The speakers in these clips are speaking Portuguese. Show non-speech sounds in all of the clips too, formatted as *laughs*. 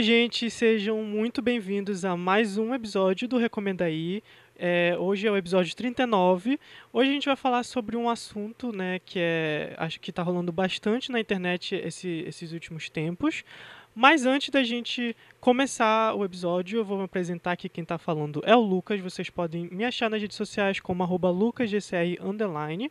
Oi, gente, sejam muito bem-vindos a mais um episódio do Recomenda Aí. É, hoje é o episódio 39. Hoje a gente vai falar sobre um assunto né, que é, acho que está rolando bastante na internet esse, esses últimos tempos. Mas antes da gente começar o episódio, eu vou me apresentar aqui. Quem está falando é o Lucas. Vocês podem me achar nas redes sociais como lucasgcr underline.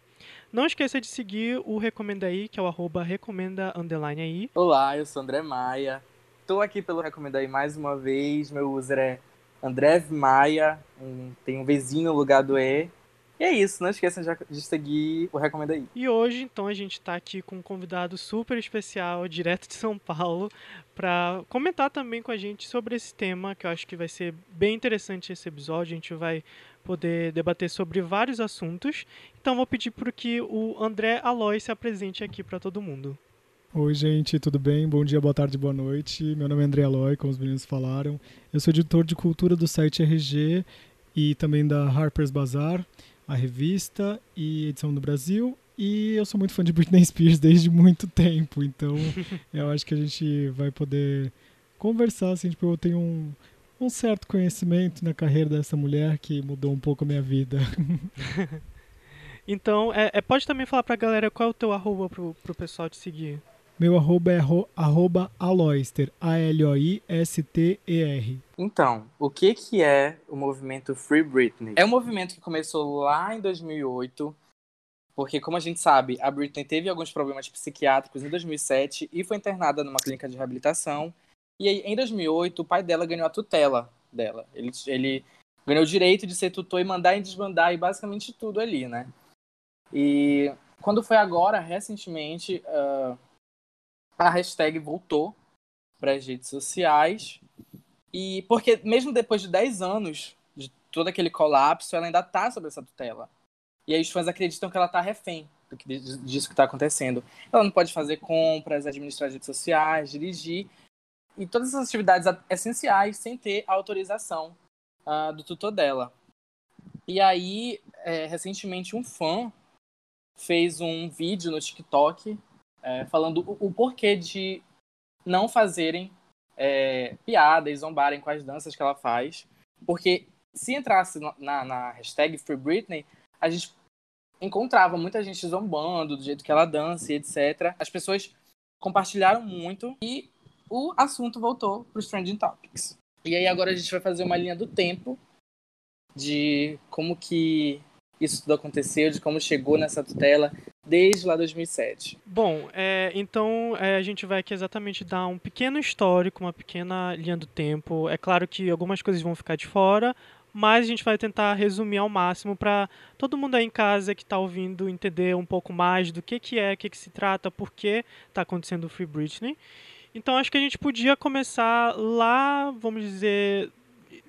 Não esqueça de seguir o Recomenda Aí, que é o arroba recomenda underline aí. Olá, eu sou André Maia. Estou aqui pelo Recomenda Aí mais uma vez. Meu user é André Maia, um, tem um vizinho no lugar do E. E é isso, não esqueçam de seguir o Recomenda Aí. E hoje, então, a gente está aqui com um convidado super especial, direto de São Paulo, para comentar também com a gente sobre esse tema, que eu acho que vai ser bem interessante esse episódio. A gente vai poder debater sobre vários assuntos. Então, vou pedir para que o André Aloy se apresente aqui para todo mundo. Oi, gente, tudo bem? Bom dia, boa tarde, boa noite. Meu nome é André Aloy, como os meninos falaram. Eu sou editor de cultura do site RG e também da Harper's Bazaar, a revista e edição do Brasil. E eu sou muito fã de Britney Spears desde muito tempo, então *laughs* eu acho que a gente vai poder conversar, assim, tipo, eu tenho um, um certo conhecimento na carreira dessa mulher que mudou um pouco a minha vida. *laughs* então, é, é, pode também falar pra galera qual é o teu arroba pro, pro pessoal te seguir. Meu arroba é arroba aloyster, A-L-O-I-S-T-E-R. Então, o que, que é o movimento Free Britney? É um movimento que começou lá em 2008, porque, como a gente sabe, a Britney teve alguns problemas psiquiátricos em 2007 e foi internada numa clínica de reabilitação. E aí, em 2008, o pai dela ganhou a tutela dela. Ele, ele ganhou o direito de ser tutor e mandar e desmandar e basicamente tudo ali, né? E quando foi agora, recentemente, uh, a hashtag voltou para as redes sociais. E porque mesmo depois de 10 anos de todo aquele colapso, ela ainda está sob essa tutela. E aí os fãs acreditam que ela está refém do que, disso que está acontecendo. Ela não pode fazer compras, administrar as redes sociais, dirigir e todas essas atividades essenciais sem ter a autorização uh, do tutor dela. E aí, é, recentemente, um fã fez um vídeo no TikTok é, falando o, o, porquê de não fazerem é, piada e zombarem com as danças que ela faz. Porque se entrasse na, na hashtag Free Britney, a gente encontrava muita gente zombando do jeito que ela dança e etc. As pessoas compartilharam muito e o assunto voltou para os trending topics. E aí agora a gente vai fazer uma linha do tempo de como que isso tudo aconteceu, de como chegou nessa tutela desde lá 2007. Bom, é, então é, a gente vai aqui exatamente dar um pequeno histórico, uma pequena linha do tempo. É claro que algumas coisas vão ficar de fora, mas a gente vai tentar resumir ao máximo para todo mundo aí em casa que está ouvindo entender um pouco mais do que, que é, o que, que se trata, por que está acontecendo o Free Britney. Então acho que a gente podia começar lá, vamos dizer,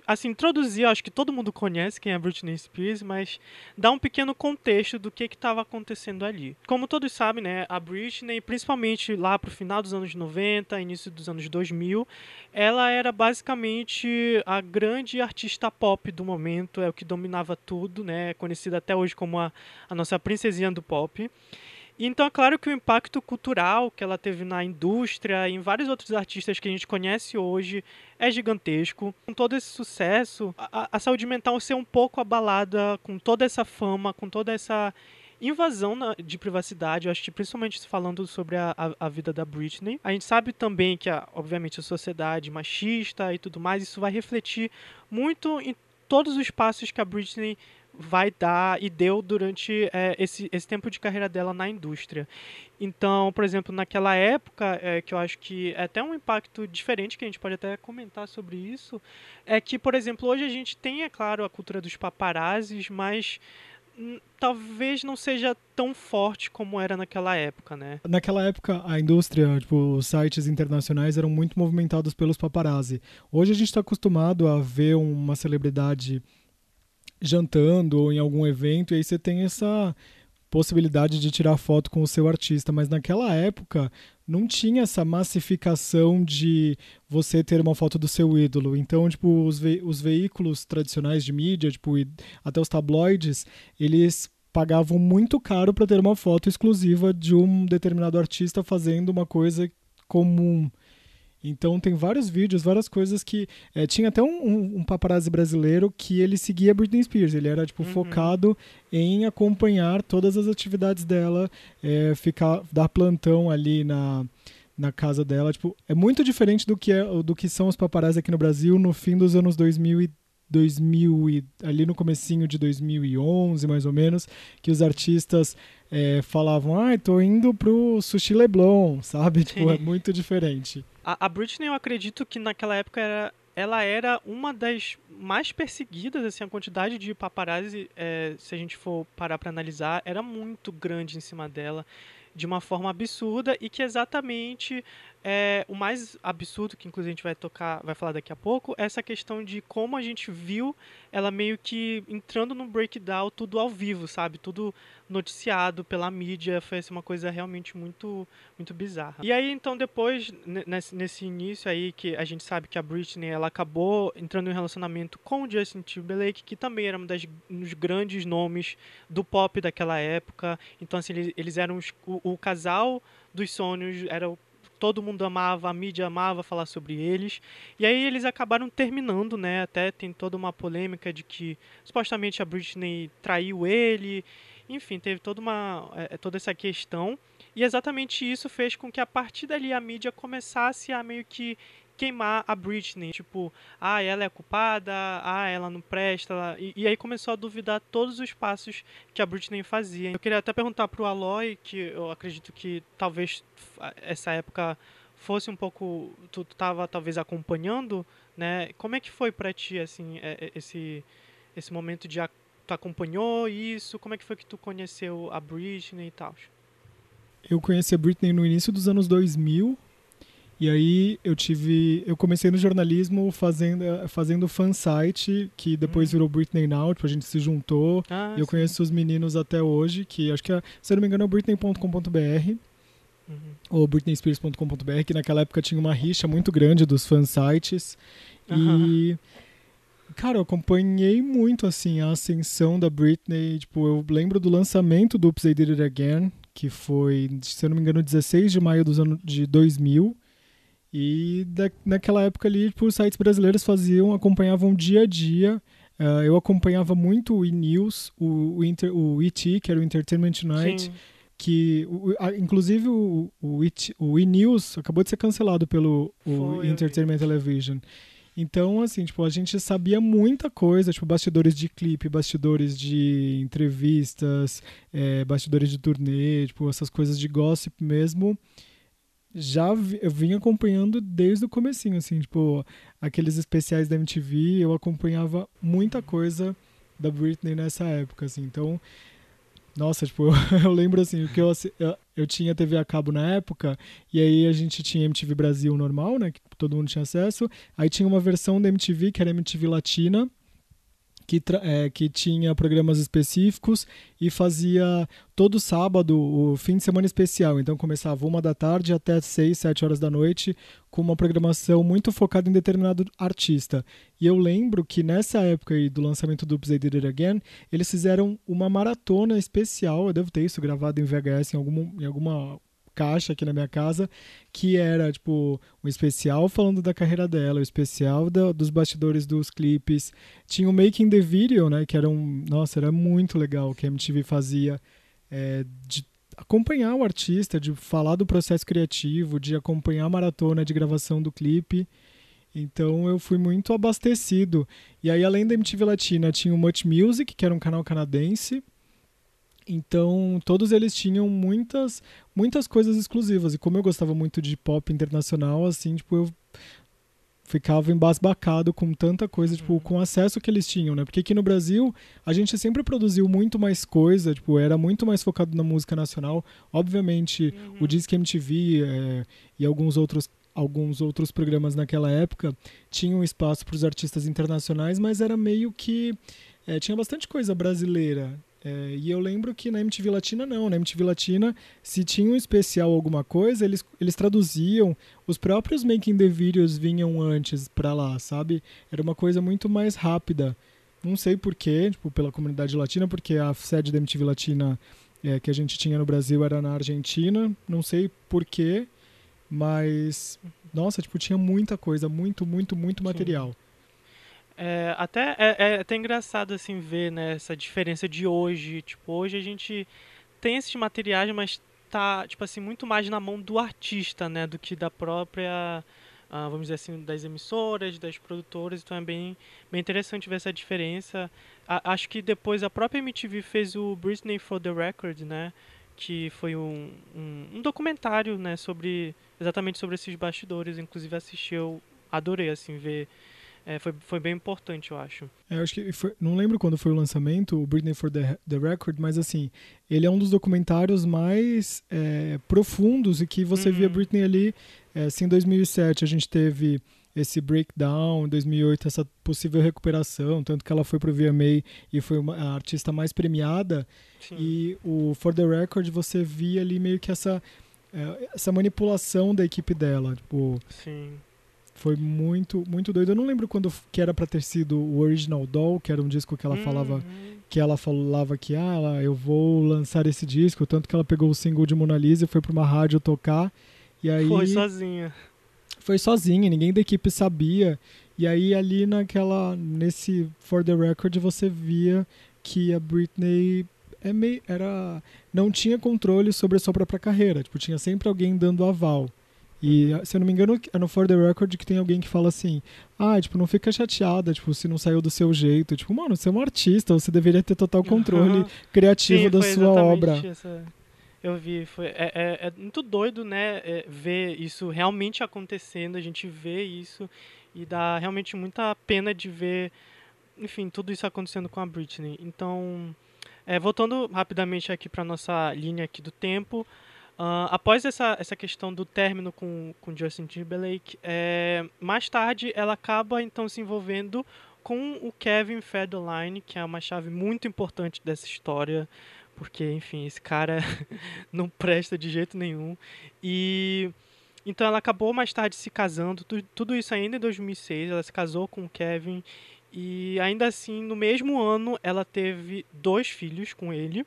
assim, introduzir, acho que todo mundo conhece quem é Britney Spears, mas dar um pequeno contexto do que estava acontecendo ali. Como todos sabem, né, a Britney, principalmente lá para o final dos anos 90, início dos anos 2000, ela era basicamente a grande artista pop do momento, é o que dominava tudo, né, conhecida até hoje como a, a nossa princesinha do pop. Então é claro que o impacto cultural que ela teve na indústria e em vários outros artistas que a gente conhece hoje é gigantesco. Com todo esse sucesso, a, a saúde mental ser um pouco abalada com toda essa fama, com toda essa invasão na, de privacidade, eu acho que principalmente falando sobre a, a, a, vida da Britney. A gente sabe também que, a, obviamente, a sociedade machista e tudo mais, isso vai refletir muito em todos os passos que a Britney vai dar e deu durante é, esse, esse tempo de carreira dela na indústria. Então, por exemplo, naquela época, é, que eu acho que é até um impacto diferente, que a gente pode até comentar sobre isso, é que, por exemplo, hoje a gente tem, é claro, a cultura dos paparazzis, mas talvez não seja tão forte como era naquela época, né? Naquela época, a indústria, tipo, os sites internacionais eram muito movimentados pelos paparazzi. Hoje a gente está acostumado a ver uma celebridade jantando ou em algum evento, e aí você tem essa possibilidade de tirar foto com o seu artista, mas naquela época não tinha essa massificação de você ter uma foto do seu ídolo. Então, tipo, os, ve os veículos tradicionais de mídia, tipo, até os tabloides, eles pagavam muito caro para ter uma foto exclusiva de um determinado artista fazendo uma coisa comum. Então tem vários vídeos, várias coisas que. É, tinha até um, um, um, paparazzi brasileiro que ele seguia Britney Spears. Ele era, tipo, uhum. focado em acompanhar todas as atividades dela, é, ficar, dar plantão ali na, na casa dela. Tipo, é muito diferente do que, é, do que são os paparazzi aqui no Brasil no fim dos anos 2000 e 2000 e, ali no comecinho de 2011 mais ou menos que os artistas é, falavam ah tô indo pro Sushi Leblon sabe? *laughs* Tipo é muito diferente. A, a Britney eu acredito que naquela época era ela era uma das mais perseguidas, assim, a quantidade de paparazzi, é, se a gente for parar para analisar, era muito grande em cima dela, de uma forma absurda, e que exatamente é, o mais absurdo, que inclusive a gente vai tocar, vai falar daqui a pouco, é essa questão de como a gente viu ela meio que entrando no breakdown, tudo ao vivo, sabe? Tudo noticiado pela mídia, foi assim, uma coisa realmente muito, muito bizarra. E aí, então, depois, nesse, nesse início aí, que a gente sabe que a Britney, ela acabou entrando em relacionamento com o Justin Timberlake, que também era um, das, dos grandes nomes do pop daquela época. Então, assim, eles, eles eram os, o, o casal dos sonhos, era o todo mundo amava, a mídia amava falar sobre eles. E aí eles acabaram terminando, né? Até tem toda uma polêmica de que supostamente a Britney traiu ele. Enfim, teve toda uma é, toda essa questão. E exatamente isso fez com que a partir dali a mídia começasse a meio que queimar a Britney. Tipo, ah, ela é culpada, ah, ela não presta. E, e, aí começou a duvidar todos os passos que a Britney fazia. Eu queria até perguntar pro Aloy, que eu acredito que talvez essa época fosse um pouco. Tu estava talvez acompanhando, né? Como é que foi para ti, assim, é, é, esse, esse momento de. Tu acompanhou isso? Como é que foi que tu conheceu a Britney e tal? Eu conheci a Britney no início dos anos 2000 e aí eu tive. Eu comecei no jornalismo fazendo, fazendo fansite, que depois hum. virou Britney Now, tipo, a gente se juntou. Ah, eu sim. conheço os meninos até hoje, que acho que, é, se eu não me engano, é britney.com.br. Uhum. Ou britneyspears.com.br, que naquela época tinha uma rixa muito grande dos fansites. Uhum. E. Cara, eu acompanhei muito, assim, a ascensão da Britney. Tipo, eu lembro do lançamento do Oops, I Did It Again, que foi, se eu não me engano, 16 de maio dos anos de 2000. E da, naquela época ali, tipo, os sites brasileiros faziam, acompanhavam dia a dia. Uh, eu acompanhava muito o e-news, o, o, Inter, o ET, que era o Entertainment Tonight, Sim. que o, a, inclusive o, o, IT, o e-news acabou de ser cancelado pelo o Entertainment Television. Então, assim, tipo, a gente sabia muita coisa, tipo, bastidores de clipe, bastidores de entrevistas, é, bastidores de turnê, tipo, essas coisas de gossip mesmo já eu vim acompanhando desde o comecinho, assim, tipo, aqueles especiais da MTV, eu acompanhava muita coisa da Britney nessa época, assim, então, nossa, tipo, eu, *laughs* eu lembro, assim, que eu, eu, eu tinha TV a cabo na época, e aí a gente tinha MTV Brasil normal, né, que todo mundo tinha acesso, aí tinha uma versão da MTV, que era MTV Latina, que, é, que tinha programas específicos e fazia todo sábado o fim de semana especial. Então começava uma da tarde até seis, sete horas da noite, com uma programação muito focada em determinado artista. E eu lembro que nessa época aí do lançamento do Upside Did It Again, eles fizeram uma maratona especial. Eu devo ter isso gravado em VHS em alguma, em alguma caixa aqui na minha casa, que era, tipo, um especial falando da carreira dela, o um especial da, dos bastidores dos clipes. Tinha o Making the Video, né, que era um... Nossa, era muito legal que a MTV fazia é, de acompanhar o artista, de falar do processo criativo, de acompanhar a maratona de gravação do clipe. Então eu fui muito abastecido. E aí, além da MTV Latina, tinha o Much Music, que era um canal canadense, então, todos eles tinham muitas, muitas coisas exclusivas. E como eu gostava muito de pop internacional, assim, tipo, eu ficava embasbacado com tanta coisa, tipo, uhum. com o acesso que eles tinham, né? Porque aqui no Brasil, a gente sempre produziu muito mais coisa, tipo, era muito mais focado na música nacional. Obviamente, uhum. o Disque MTV é, e alguns outros alguns outros programas naquela época tinham espaço para os artistas internacionais, mas era meio que é, tinha bastante coisa brasileira. É, e eu lembro que na MTV Latina não, na MTV Latina, se tinha um especial alguma coisa, eles, eles traduziam, os próprios making the videos vinham antes pra lá, sabe? Era uma coisa muito mais rápida. Não sei porquê, tipo, pela comunidade latina, porque a sede da MTV Latina é, que a gente tinha no Brasil era na Argentina, não sei porquê. Mas, nossa, tipo, tinha muita coisa, muito, muito, muito material. É, até é, é, até engraçado assim ver né, essa diferença de hoje. Tipo, hoje a gente tem esses materiais, mas tá tipo assim muito mais na mão do artista, né, do que da própria uh, vamos dizer assim, das emissoras, das produtoras, então é bem, bem interessante ver essa diferença. A, acho que depois a própria MTV fez o Britney for the Record, né, que foi um, um, um documentário, né, sobre exatamente sobre esses bastidores, inclusive assisti, eu adorei assim ver é, foi, foi bem importante, eu acho. É, eu acho que foi, não lembro quando foi o lançamento, o Britney for the, the Record, mas assim, ele é um dos documentários mais é, profundos e que você uhum. via Britney ali. Assim, em 2007 a gente teve esse breakdown, em 2008 essa possível recuperação, tanto que ela foi pro VMA e foi uma, a artista mais premiada. Sim. E o For the Record você via ali meio que essa é, essa manipulação da equipe dela, tipo, Sim. Foi muito, muito doido. Eu não lembro quando que era para ter sido o Original Doll, que era um disco que ela uhum. falava que ela falava que ah, eu vou lançar esse disco, tanto que ela pegou o single de Mona Lisa e foi para uma rádio tocar. E aí Foi sozinha. Foi sozinha, ninguém da equipe sabia. E aí ali naquela nesse For the Record você via que a Britney é meio, era não tinha controle sobre a sua própria carreira, tipo, tinha sempre alguém dando aval. E, se eu não me engano, é no For the Record que tem alguém que fala assim: ah, tipo, não fica chateada, tipo, se não saiu do seu jeito. Tipo, mano, você é um artista, você deveria ter total controle criativo Sim, da sua obra. Essa... Eu vi, foi, é, é, é muito doido, né, é, ver isso realmente acontecendo, a gente vê isso e dá realmente muita pena de ver, enfim, tudo isso acontecendo com a Britney. Então, é, voltando rapidamente aqui para nossa linha aqui do tempo, Uh, após essa, essa questão do término com, com Justin Timberlake, é, mais tarde ela acaba então se envolvendo com o Kevin Federline, que é uma chave muito importante dessa história, porque, enfim, esse cara *laughs* não presta de jeito nenhum. E então ela acabou mais tarde se casando, tudo, isso ainda em 2006, ela se casou com o Kevin e ainda assim, no mesmo ano, ela teve dois filhos com ele.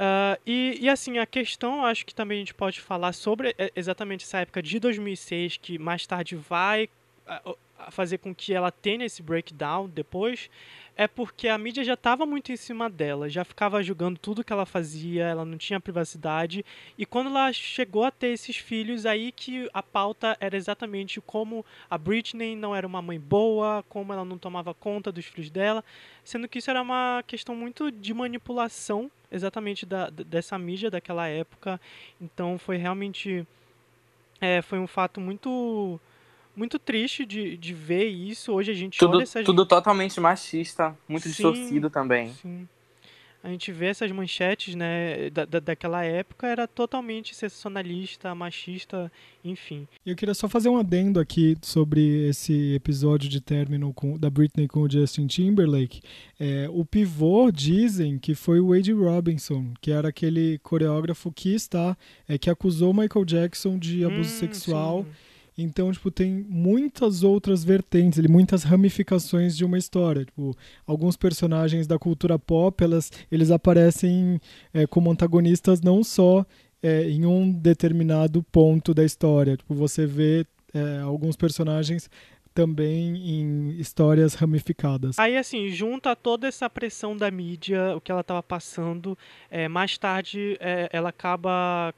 Uh, e, e, assim, a questão, acho que também a gente pode falar sobre é, exatamente essa época de 2006, que mais tarde vai fazer com que ela tenha esse breakdown depois, é porque a mídia já estava muito em cima dela, já ficava julgando tudo que ela fazia, ela não tinha privacidade, e quando ela chegou a ter esses filhos, aí que a pauta era exatamente como a Britney não era uma mãe boa, como ela não tomava conta dos filhos dela, sendo que isso era uma questão muito de manipulação, exatamente da, dessa mídia daquela época, então foi realmente... É, foi um fato muito muito triste de, de ver isso. Hoje a gente tudo, olha essas... Tudo totalmente machista, muito sim, distorcido também. Sim. A gente vê essas manchetes, né, da, da, daquela época, era totalmente sensacionalista, machista, enfim. Eu queria só fazer um adendo aqui sobre esse episódio de término com, da Britney com o Justin Timberlake. É, o pivô dizem que foi o Wade Robinson, que era aquele coreógrafo que está, é, que acusou Michael Jackson de abuso hum, sexual. Sim então, tipo, tem muitas outras vertentes, muitas ramificações de uma história. Tipo, alguns personagens da cultura pop, elas, eles aparecem é, como antagonistas não só é, em um determinado ponto da história. Tipo, você vê é, alguns personagens também em histórias ramificadas. Aí, assim, junta toda essa pressão da mídia, o que ela estava passando, é, mais tarde é, ela acaba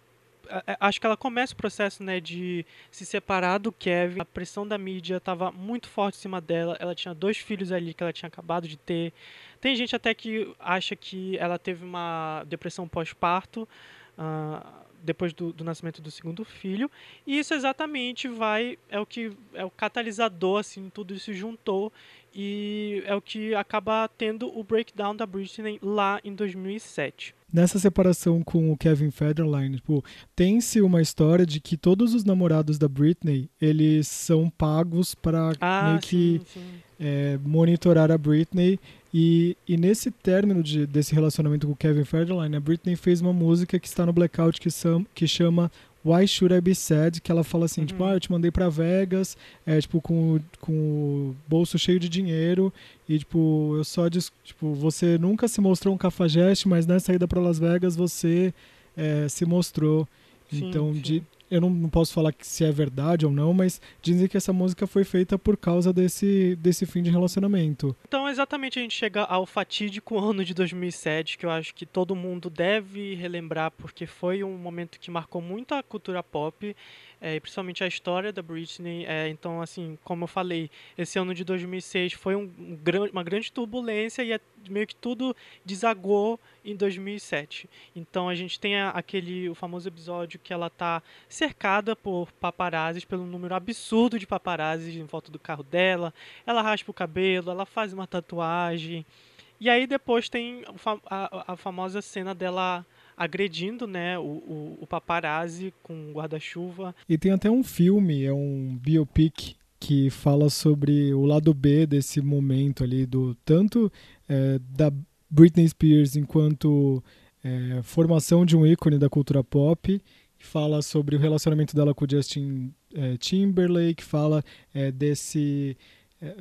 acho que ela começa o processo, né, de se separar do Kevin. A pressão da mídia estava muito forte em cima dela. Ela tinha dois filhos ali que ela tinha acabado de ter. Tem gente até que acha que ela teve uma depressão pós-parto. Uh, depois do, do, nascimento do segundo filho e isso exatamente vai é o que é o catalisador assim tudo isso juntou e é o que acaba tendo o breakdown da Britney lá em 2007 nessa separação com o Kevin Federline, tipo, tem-se uma história de que todos os namorados da Britney, eles são pagos para ah, meio que sim, sim. É, monitorar a Britney. E, e nesse término de, desse relacionamento com o Kevin Federline, a Britney fez uma música que está no Blackout que, são, que chama Why Should I Be Sad? Que ela fala assim, tipo, uhum. tipo, ah, eu te mandei para Vegas, é, tipo, com, com o bolso cheio de dinheiro e, tipo, eu só, tipo, você nunca se mostrou um cafajeste, mas nessa ida para Las Vegas você é, se mostrou. Sim, então, sim. de eu não, não, posso falar se é verdade ou não, mas dizem que essa música foi feita por causa desse, desse fim de relacionamento. Então, exatamente, a gente chega ao fatídico *laughs* ano de 2007, que eu acho que todo mundo deve relembrar, porque foi um momento que marcou muito a cultura pop é, principalmente a história da Britney. É, então, assim, como eu falei, esse ano de 2006 foi um, um, uma grande turbulência e é, meio que tudo desagou em 2007. Então, a gente tem a, aquele o famoso episódio que ela tá cercada por paparazzis, pelo número absurdo de paparazzis em volta do carro dela. Ela raspa o cabelo, ela faz uma tatuagem. E aí depois tem a, a famosa cena dela agredindo né, o, o, o paparazzi com guarda-chuva. E tem até um filme, é um biopic que fala sobre o lado B desse momento ali, do tanto é, da Britney Spears enquanto é, formação de um ícone da cultura pop, fala sobre o relacionamento dela com o Justin é, Timberlake, fala é, desse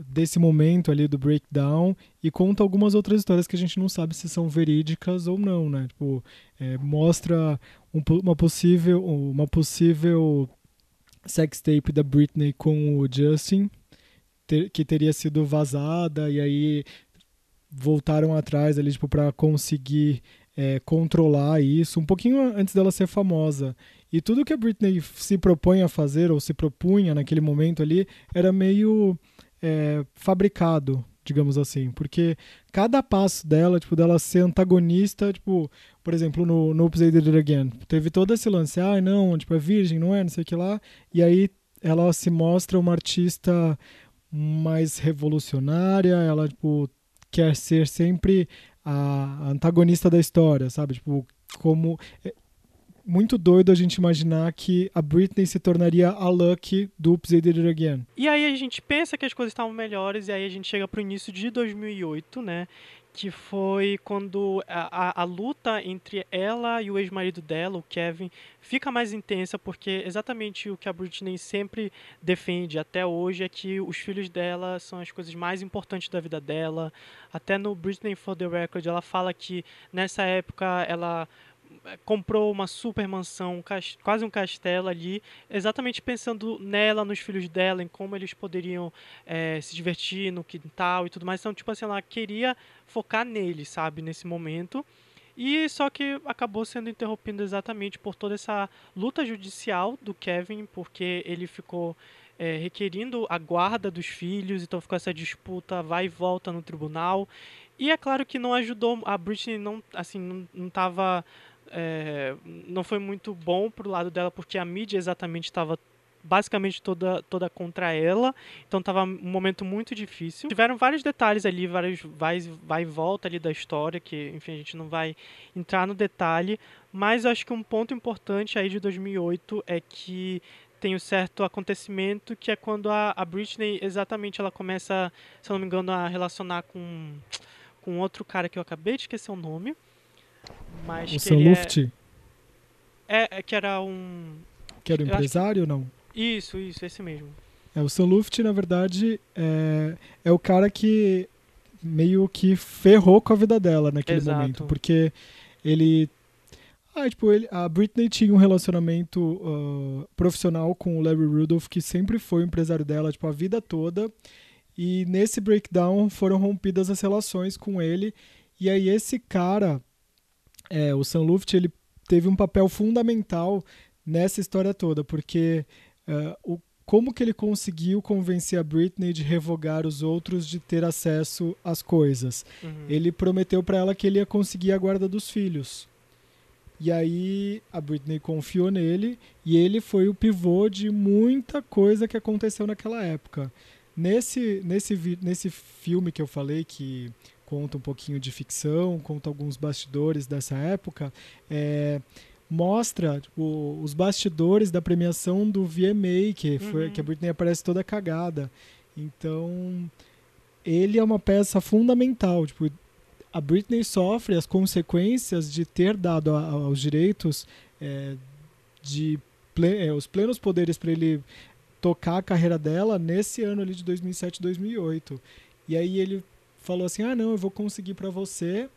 desse momento ali do breakdown e conta algumas outras histórias que a gente não sabe se são verídicas ou não, né? Tipo, é, mostra um, uma possível uma possível sex tape da Britney com o Justin ter, que teria sido vazada e aí voltaram atrás ali tipo para conseguir é, controlar isso um pouquinho antes dela ser famosa e tudo que a Britney se propõe a fazer ou se propunha naquele momento ali era meio é, fabricado, digamos assim, porque cada passo dela, tipo, dela ser antagonista, tipo, por exemplo, no, no Oops, It Again, teve todo esse lance, ah, não, tipo, é virgem, não é, não sei o que lá, e aí ela se mostra uma artista mais revolucionária, ela, tipo, quer ser sempre a antagonista da história, sabe? Tipo, como muito doido a gente imaginar que a Britney se tornaria a Lucky do Oops, It Again. E aí a gente pensa que as coisas estavam melhores e aí a gente chega pro início de 2008, né? Que foi quando a, a, a luta entre ela e o ex-marido dela, o Kevin, fica mais intensa porque exatamente o que a Britney sempre defende até hoje é que os filhos dela são as coisas mais importantes da vida dela. Até no Britney for the Record ela fala que nessa época ela comprou uma super mansão, quase um castelo ali, exatamente pensando nela, nos filhos dela, em como eles poderiam é, se divertir no quintal e tudo mais. Então, tipo assim, ela queria focar nele, sabe, nesse momento. E só que acabou sendo interrompido exatamente por toda essa luta judicial do Kevin, porque ele ficou é, requerindo a guarda dos filhos, então ficou essa disputa vai e volta no tribunal. E é claro que não ajudou, a Britney não, assim, não, não tava é, não foi muito bom pro lado dela, porque a mídia exatamente estava basicamente toda, toda contra ela, então estava um momento muito difícil. Tiveram vários detalhes ali, vários vai, vai e volta ali da história, que enfim a gente não vai entrar no detalhe, mas acho que um ponto importante aí de 2008 é que tem um certo acontecimento que é quando a, a Britney exatamente ela começa, se eu não me engano, a relacionar com com outro cara que eu acabei de esquecer o nome. Mas o Sam Luft? É, é, que era um. Que era um empresário ou não? Isso, isso, esse mesmo. É, o Sam Luft, na verdade, é, é o cara que meio que ferrou com a vida dela naquele Exato. momento. Porque ele. Ah, tipo, ele, a Britney tinha um relacionamento uh, profissional com o Larry Rudolph, que sempre foi o empresário dela, tipo, a vida toda. E nesse breakdown foram rompidas as relações com ele. E aí esse cara é, o Sam Luft ele teve um papel fundamental nessa história toda, porque uh, o, como que ele conseguiu convencer a Britney de revogar os outros de ter acesso às coisas? Uhum. Ele prometeu para ela que ele ia conseguir a guarda dos filhos. E aí a Britney confiou nele e ele foi o pivô de muita coisa que aconteceu naquela época. Nesse, nesse, nesse filme que eu falei que conta um pouquinho de ficção, conta alguns bastidores dessa época, é, mostra tipo, os bastidores da premiação do VMA, que, foi, uhum. que a Britney aparece toda cagada. Então, ele é uma peça fundamental. Tipo, a Britney sofre as consequências de ter dado a, aos direitos é, de ple, é, os plenos poderes para ele tocar a carreira dela nesse ano ali de 2007, 2008. E aí ele falou assim: ah, não, eu vou conseguir para você.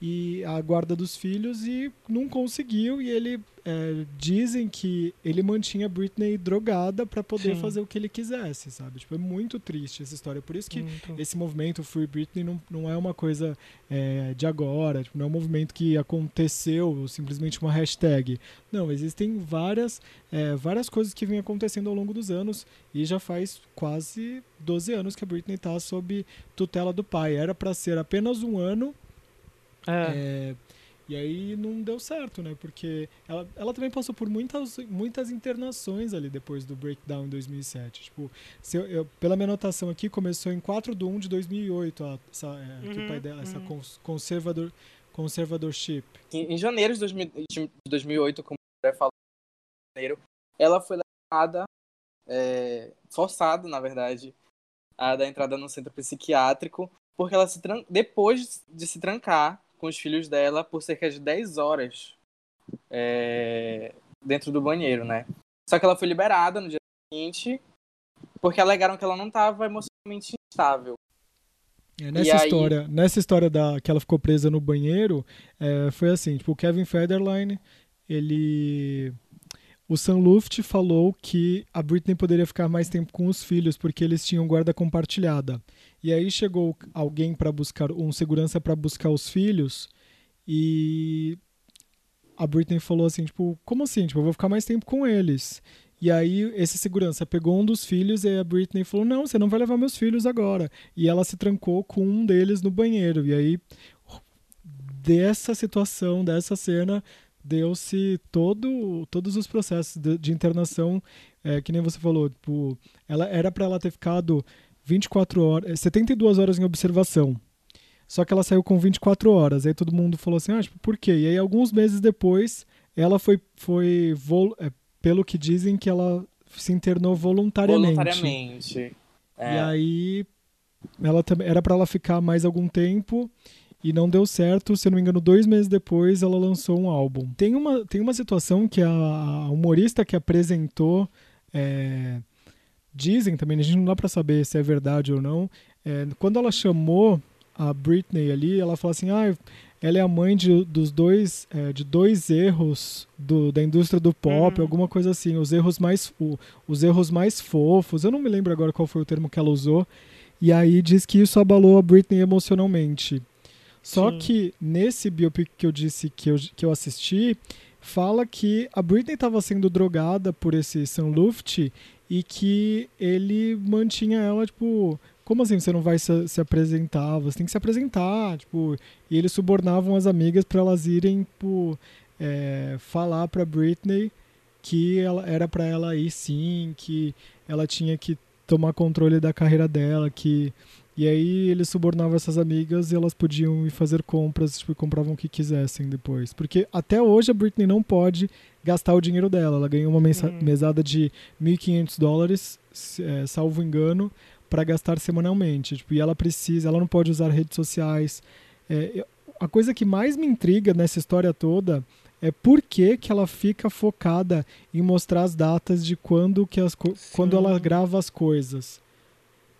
E a guarda dos filhos e não conseguiu e ele é, dizem que ele mantinha Britney drogada para poder Sim. fazer o que ele quisesse, sabe? Tipo, é muito triste essa história. Por isso que muito. esse movimento Free Britney não, não é uma coisa é, de agora, tipo, não é um movimento que aconteceu simplesmente uma hashtag. Não, existem várias, é, várias coisas que vêm acontecendo ao longo dos anos e já faz quase 12 anos que a Britney está sob tutela do pai. Era para ser apenas um ano é. é. e aí não deu certo, né? Porque ela, ela também passou por muitas, muitas internações ali depois do breakdown em 2007. Tipo, se eu, eu, pela minha anotação aqui, começou em 4 de 1 de 2008, a, essa, é, uhum, o pai dela, uhum. essa conservador, conservadorship. Em, em janeiro de, 2000, de 2008, como o falou, ela foi levada, é, forçada, na verdade, a dar entrada no centro psiquiátrico, porque ela se depois de se trancar com os filhos dela por cerca de 10 horas é, dentro do banheiro, né? Só que ela foi liberada no dia seguinte porque alegaram que ela não estava emocionalmente instável. É, nessa história, nessa história da que ela ficou presa no banheiro, é, foi assim, tipo, o Kevin Federline, ele o Sam Luft falou que a Britney poderia ficar mais tempo com os filhos porque eles tinham guarda compartilhada. E aí chegou alguém para buscar, um segurança para buscar os filhos e a Britney falou assim, tipo, como assim? Tipo, eu vou ficar mais tempo com eles. E aí esse segurança pegou um dos filhos e a Britney falou: "Não, você não vai levar meus filhos agora". E ela se trancou com um deles no banheiro. E aí dessa situação, dessa cena, deu-se todo, todos os processos de, de internação, é, que nem você falou, tipo, ela era para ela ter ficado 24 horas, 72 horas em observação. Só que ela saiu com 24 horas. Aí todo mundo falou assim: "Ah, tipo, por quê?". E aí alguns meses depois, ela foi foi é, pelo que dizem que ela se internou voluntariamente. Voluntariamente. É. E aí ela era para ela ficar mais algum tempo e não deu certo. Se eu não me engano, dois meses depois ela lançou um álbum. Tem uma, tem uma situação que a humorista que apresentou. É, dizem também, a gente não dá para saber se é verdade ou não. É, quando ela chamou a Britney ali, ela falou assim: ah, ela é a mãe de, dos dois, é, de dois erros do, da indústria do pop, uhum. alguma coisa assim, os erros mais o, os erros mais fofos. Eu não me lembro agora qual foi o termo que ela usou. E aí diz que isso abalou a Britney emocionalmente. Só Sim. que nesse biopic que eu disse que eu, que eu assisti, fala que a Britney estava sendo drogada por esse Sam Luft e que ele mantinha ela, tipo, como assim você não vai se, se apresentar? Você tem que se apresentar, tipo, e eles subornavam as amigas para elas irem, tipo, é, falar para Britney que ela, era para ela ir sim, que ela tinha que tomar controle da carreira dela, que e aí eles subornavam essas amigas e elas podiam ir fazer compras, tipo, compravam o que quisessem depois. Porque até hoje a Britney não pode gastar o dinheiro dela. Ela ganhou uma hum. mesada de 1.500 dólares, é, salvo engano, para gastar semanalmente. Tipo, e ela precisa, ela não pode usar redes sociais. É, a coisa que mais me intriga nessa história toda é por que, que ela fica focada em mostrar as datas de quando, que as, quando ela grava as coisas.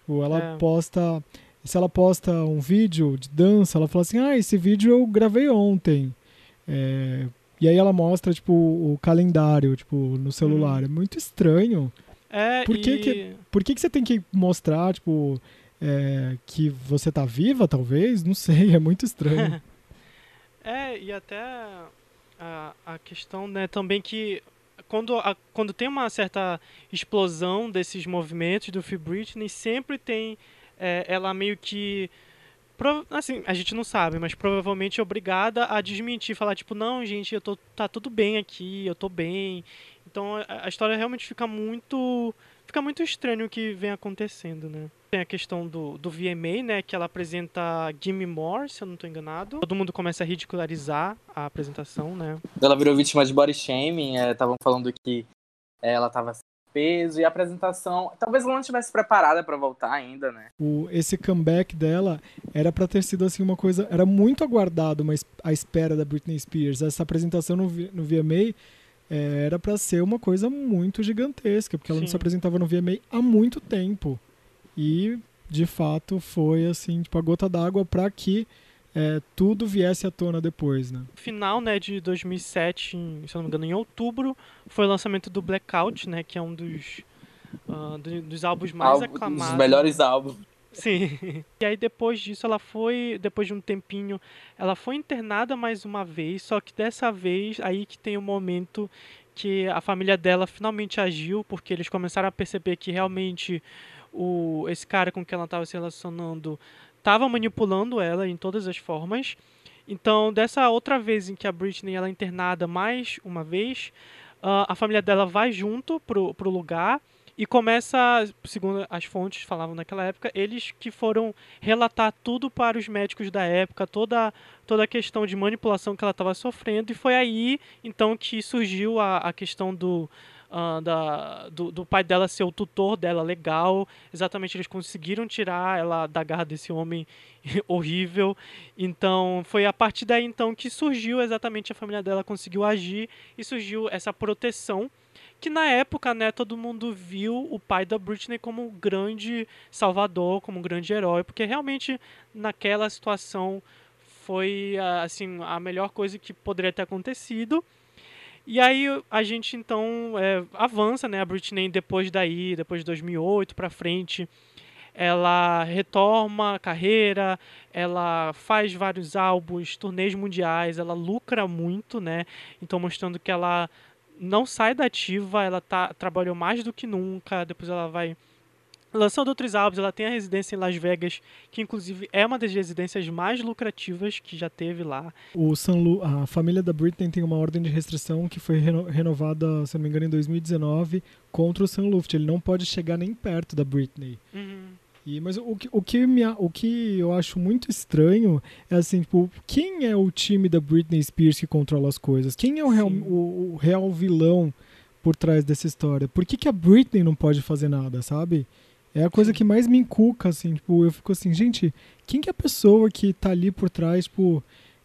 Tipo, ela é. posta. Se ela posta um vídeo de dança, ela fala assim: Ah, esse vídeo eu gravei ontem. É, e aí ela mostra, tipo, o calendário, tipo, no celular. Hum. É muito estranho. É, por que, e... que, por que, que você tem que mostrar, tipo, é, que você tá viva, talvez? Não sei, *laughs* é muito estranho. *laughs* é, e até a, a questão, né, também que quando, a, quando tem uma certa explosão desses movimentos do Free Britney, sempre tem é, ela meio que assim, a gente não sabe, mas provavelmente obrigada a desmentir, falar tipo, não, gente, eu tô tá tudo bem aqui, eu tô bem. Então a, a história realmente fica muito fica muito estranho o que vem acontecendo, né? Tem a questão do, do VMA, né? Que ela apresenta Gimme More, se eu não estou enganado. Todo mundo começa a ridicularizar a apresentação, né? Ela virou vítima de body shaming. Estavam é, falando que ela estava peso e a apresentação. Talvez ela não estivesse preparada para voltar ainda, né? O, esse comeback dela era para ter sido assim uma coisa. Era muito aguardado mas a espera da Britney Spears. Essa apresentação no, no VMA é, era para ser uma coisa muito gigantesca, porque ela Sim. não se apresentava no VMA há muito tempo. E, de fato, foi assim, tipo, a gota d'água para que é, tudo viesse à tona depois, né? Final, né, de 2007, em, se eu não me engano, em outubro, foi o lançamento do Blackout, né, que é um dos, uh, do, dos álbuns mais Álbum, aclamados. Dos melhores álbuns. Sim. *laughs* E aí depois disso ela foi, depois de um tempinho, ela foi internada mais uma vez, só que dessa vez aí que tem o um momento que a família dela finalmente agiu, porque eles começaram a perceber que realmente o esse cara com quem ela estava se relacionando estava manipulando ela em todas as formas. Então, dessa outra vez em que a Britney ela é internada mais uma vez, uh, a família dela vai junto pro, pro lugar e começa, segundo as fontes falavam naquela época, eles que foram relatar tudo para os médicos da época, toda, toda a questão de manipulação que ela estava sofrendo. E foi aí, então, que surgiu a, a questão do, Uh, da, do, do, pai dela ser o tutor dela legal. Exatamente, eles conseguiram tirar ela da garra desse homem *laughs* horrível. Então, foi a partir daí então que surgiu exatamente a família dela conseguiu agir e surgiu essa proteção que na época, né, todo mundo viu o pai da Britney como um grande salvador, como um grande herói, porque realmente naquela situação foi assim a melhor coisa que poderia ter acontecido. E aí a gente então é, avança, né, a Britney depois daí, depois de 2008 para frente, ela retoma a carreira, ela faz vários álbuns, turnês mundiais, ela lucra muito, né? Então mostrando que ela não sai da ativa, ela tá, trabalhou mais do que nunca, depois ela vai lançando outros álbuns, ela tem a residência em Las Vegas, que inclusive é uma das residências mais lucrativas que já teve lá. O Lu, a família da Britney tem uma ordem de restrição que foi reno, renovada, se não me engano, em 2019 contra o Sunluft. Ele não pode chegar nem perto da Britney. Uhum. E, mas o, o, que me, o que eu acho muito estranho é assim, tipo, quem é o time da Britney Spears que controla as coisas? Quem é o real, o, o, real vilão por trás dessa história? Por que, que a Britney não pode fazer nada, sabe? É a coisa que mais me encuca, assim, tipo, eu fico assim, gente, quem que é a pessoa que tá ali por trás, tipo,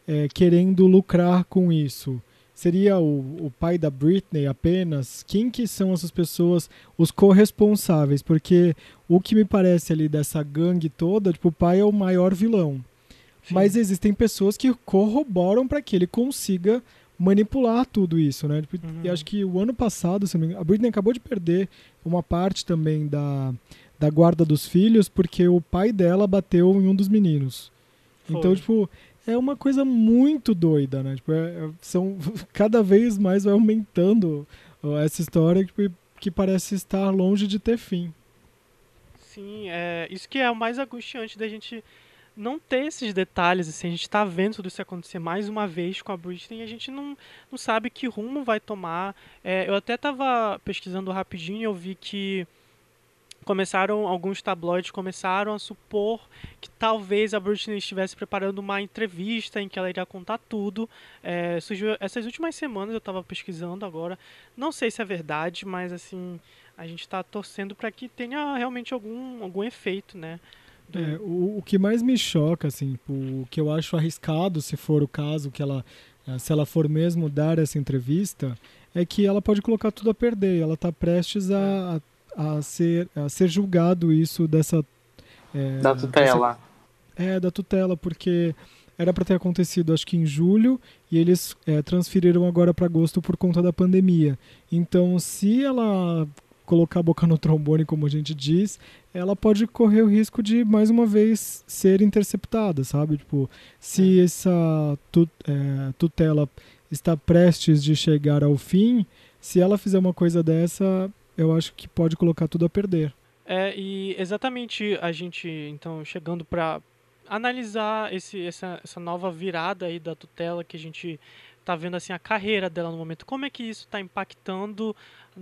é, querendo lucrar com isso? seria o, o pai da Britney apenas? Quem que são essas pessoas, os corresponsáveis? Porque o que me parece ali dessa gangue toda, tipo, o pai é o maior vilão. Sim. Mas existem pessoas que corroboram para que ele consiga manipular tudo isso, né? Tipo, uhum. E acho que o ano passado, a Britney acabou de perder uma parte também da, da guarda dos filhos porque o pai dela bateu em um dos meninos. Foi. Então, tipo, é uma coisa muito doida, né? Tipo, é, é são, *laughs* cada vez mais vai aumentando essa história que, que parece estar longe de ter fim. Sim, é, isso que é o mais angustiante da gente não ter esses detalhes, assim, a gente está vendo tudo isso acontecer mais uma vez com a Britney e a gente não, não sabe que rumo vai tomar. É, eu até estava pesquisando rapidinho e eu vi que começaram alguns tabloides começaram a supor que talvez a Britney estivesse preparando uma entrevista em que ela iria contar tudo. É, surgiu essas últimas semanas eu estava pesquisando agora, não sei se é verdade, mas assim a gente está torcendo para que tenha realmente algum algum efeito, né? Do... É, o, o que mais me choca, assim, o que eu acho arriscado, se for o caso que ela, eh, se ela for mesmo dar essa entrevista, é que ela pode colocar tudo a perder. Ela está prestes a, a a ser, a ser julgado isso dessa. É, da tutela. Dessa, é, da tutela, porque era para ter acontecido acho que em julho e eles é, transferiram agora para agosto por conta da pandemia. Então, se ela colocar a boca no trombone, como a gente diz, ela pode correr o risco de mais uma vez ser interceptada, sabe? Tipo, se é. essa é, tutela está prestes de chegar ao fim, se ela fizer uma coisa dessa, eu acho que pode colocar tudo a perder. É, e exatamente a gente, então, chegando para analisar esse, essa, essa nova virada aí da tutela que a gente tá vendo assim a carreira dela no momento. Como é que isso está impactando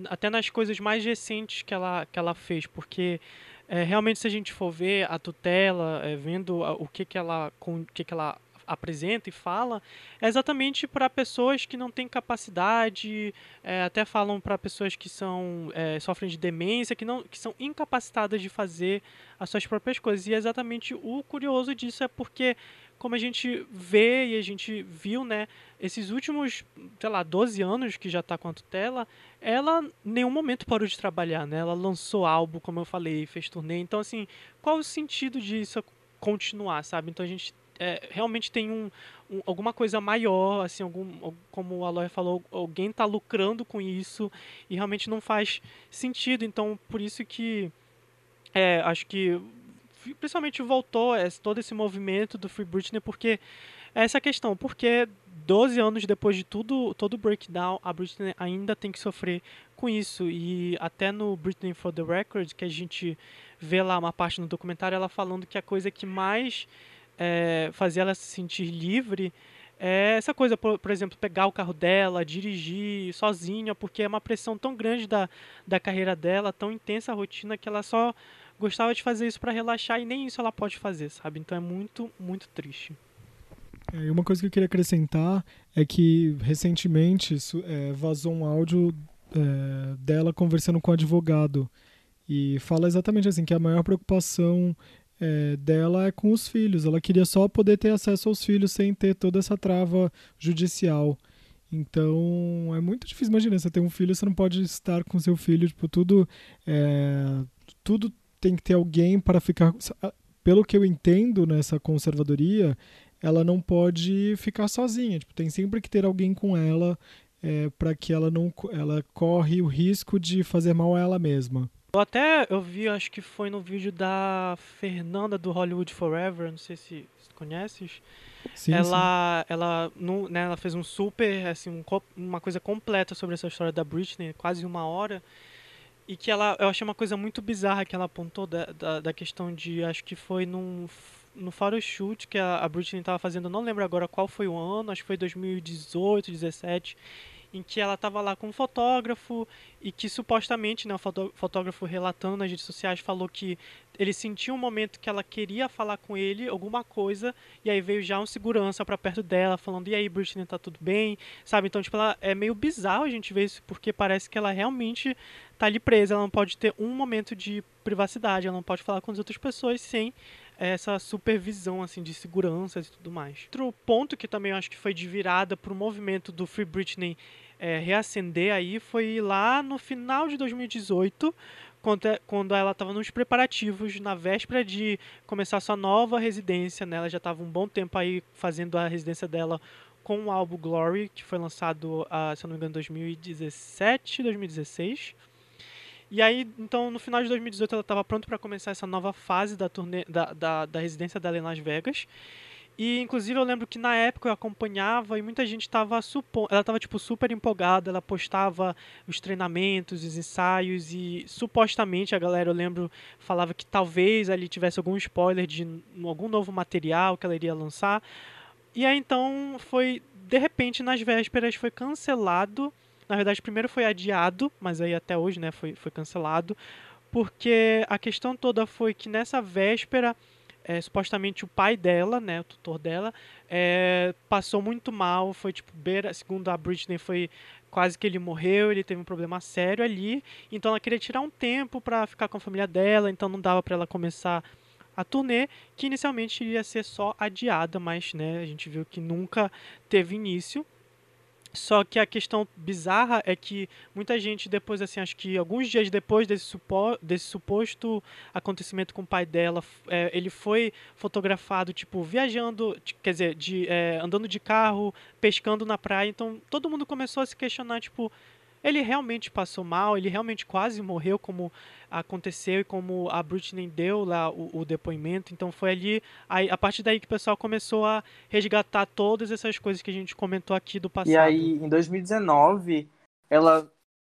até nas coisas mais recentes que ela, que ela fez? Porque é, realmente se a gente for ver a tutela, é, vendo o que que ela com que que ela apresenta e fala é exatamente para pessoas que não têm capacidade, é, até falam para pessoas que são é, sofrem de demência, que não que são incapacitadas de fazer as suas próprias coisas. E é exatamente o curioso disso é porque como a gente vê e a gente viu, né, esses últimos, sei lá, 12 anos que já está com a tutela, ela em nenhum momento parou de trabalhar, né? Ela lançou álbum, como eu falei, fez turnê. Então, assim, qual o sentido disso continuar, sabe? Então a gente é, realmente tem um, um, alguma coisa maior, assim, algum, como o Aloy falou, alguém está lucrando com isso e realmente não faz sentido. Então, por isso que é, acho que principalmente voltou todo esse movimento do Free Britney, porque é essa questão, porque 12 anos depois de tudo, todo o breakdown, a Britney ainda tem que sofrer com isso. E até no Britney for the Record, que a gente vê lá uma parte no documentário, ela falando que a coisa que mais é, fazia ela se sentir livre é essa coisa, por, por, exemplo, pegar o carro dela, dirigir sozinha, porque é uma pressão tão grande da, da carreira dela, tão intensa a rotina, que ela só gostava de fazer isso para relaxar e nem isso ela pode fazer, sabe? Então é muito, muito triste. É, uma coisa que eu queria acrescentar é que recentemente é, vazou um áudio é, dela conversando com o advogado e fala exatamente assim que a maior preocupação é, dela é com os filhos. Ela queria só poder ter acesso aos filhos sem ter toda essa trava judicial. Então é muito difícil. Imagina, você tem um filho, você não pode estar com seu filho, tipo, tudo. É, tudo tem que ter alguém para ficar. Pelo que eu entendo nessa conservadoria, ela não pode ficar sozinha. Tipo, tem sempre que ter alguém com ela é, para que ela não ela corre o risco de fazer mal a ela mesma. Eu até eu vi, acho que foi no vídeo da Fernanda do Hollywood Forever, não sei se, conheces. Sim, ela, sim. ela, no, né, ela fez um super, assim, um, uma coisa completa sobre essa história da Britney, quase uma hora. E que ela, eu achei uma coisa muito bizarra que ela apontou da, da, da questão de, acho que foi num no photoshoot que a, a Britney estava fazendo, não lembro agora qual foi o ano, acho que foi 2018, 2017, em que ela estava lá com um fotógrafo e que supostamente, né, o fotógrafo relatando nas redes sociais falou que ele sentiu um momento que ela queria falar com ele alguma coisa e aí veio já um segurança para perto dela falando e aí Britney tá tudo bem, sabe? Então, tipo, ela, é meio bizarro a gente ver isso porque parece que ela realmente tá ali presa, ela não pode ter um momento de privacidade, ela não pode falar com as outras pessoas sem essa supervisão assim de segurança e tudo mais. Outro ponto que também eu acho que foi de virada para o movimento do Free Britney é, reacender aí foi lá no final de 2018, quando, é, quando ela estava nos preparativos, na véspera de começar sua nova residência, né? Ela já estava um bom tempo aí fazendo a residência dela com o álbum Glory, que foi lançado, uh, se eu não me engano, em 2017, 2016. E aí, então, no final de 2018, ela estava pronta para começar essa nova fase da, turnê, da, da, da residência dela em Las Vegas. E, inclusive, eu lembro que na época eu acompanhava e muita gente estava supondo. Ela estava, tipo, super empolgada. Ela postava os treinamentos, os ensaios. E supostamente a galera, eu lembro, falava que talvez ali tivesse algum spoiler de algum novo material que ela iria lançar. E aí, então, foi. De repente, nas vésperas, foi cancelado na verdade, primeiro foi adiado, mas aí até hoje né, foi, foi cancelado, porque a questão toda foi que nessa véspera, é, supostamente o pai dela, né, o tutor dela, é, passou muito mal, foi tipo, beira, segundo a Britney, foi quase que ele morreu, ele teve um problema sério ali, então ela queria tirar um tempo para ficar com a família dela, então não dava para ela começar a turnê, que inicialmente iria ser só adiada, mas né, a gente viu que nunca teve início. Só que a questão bizarra é que muita gente depois, assim, acho que alguns dias depois desse, supo, desse suposto acontecimento com o pai dela, é, ele foi fotografado, tipo, viajando, quer dizer, de, é, andando de carro, pescando na praia. Então todo mundo começou a se questionar, tipo, ele realmente passou mal, ele realmente quase morreu, como aconteceu e como a Britney deu lá o, o depoimento. Então foi ali, a, a partir daí que o pessoal começou a resgatar todas essas coisas que a gente comentou aqui do passado. E aí, em 2019, ela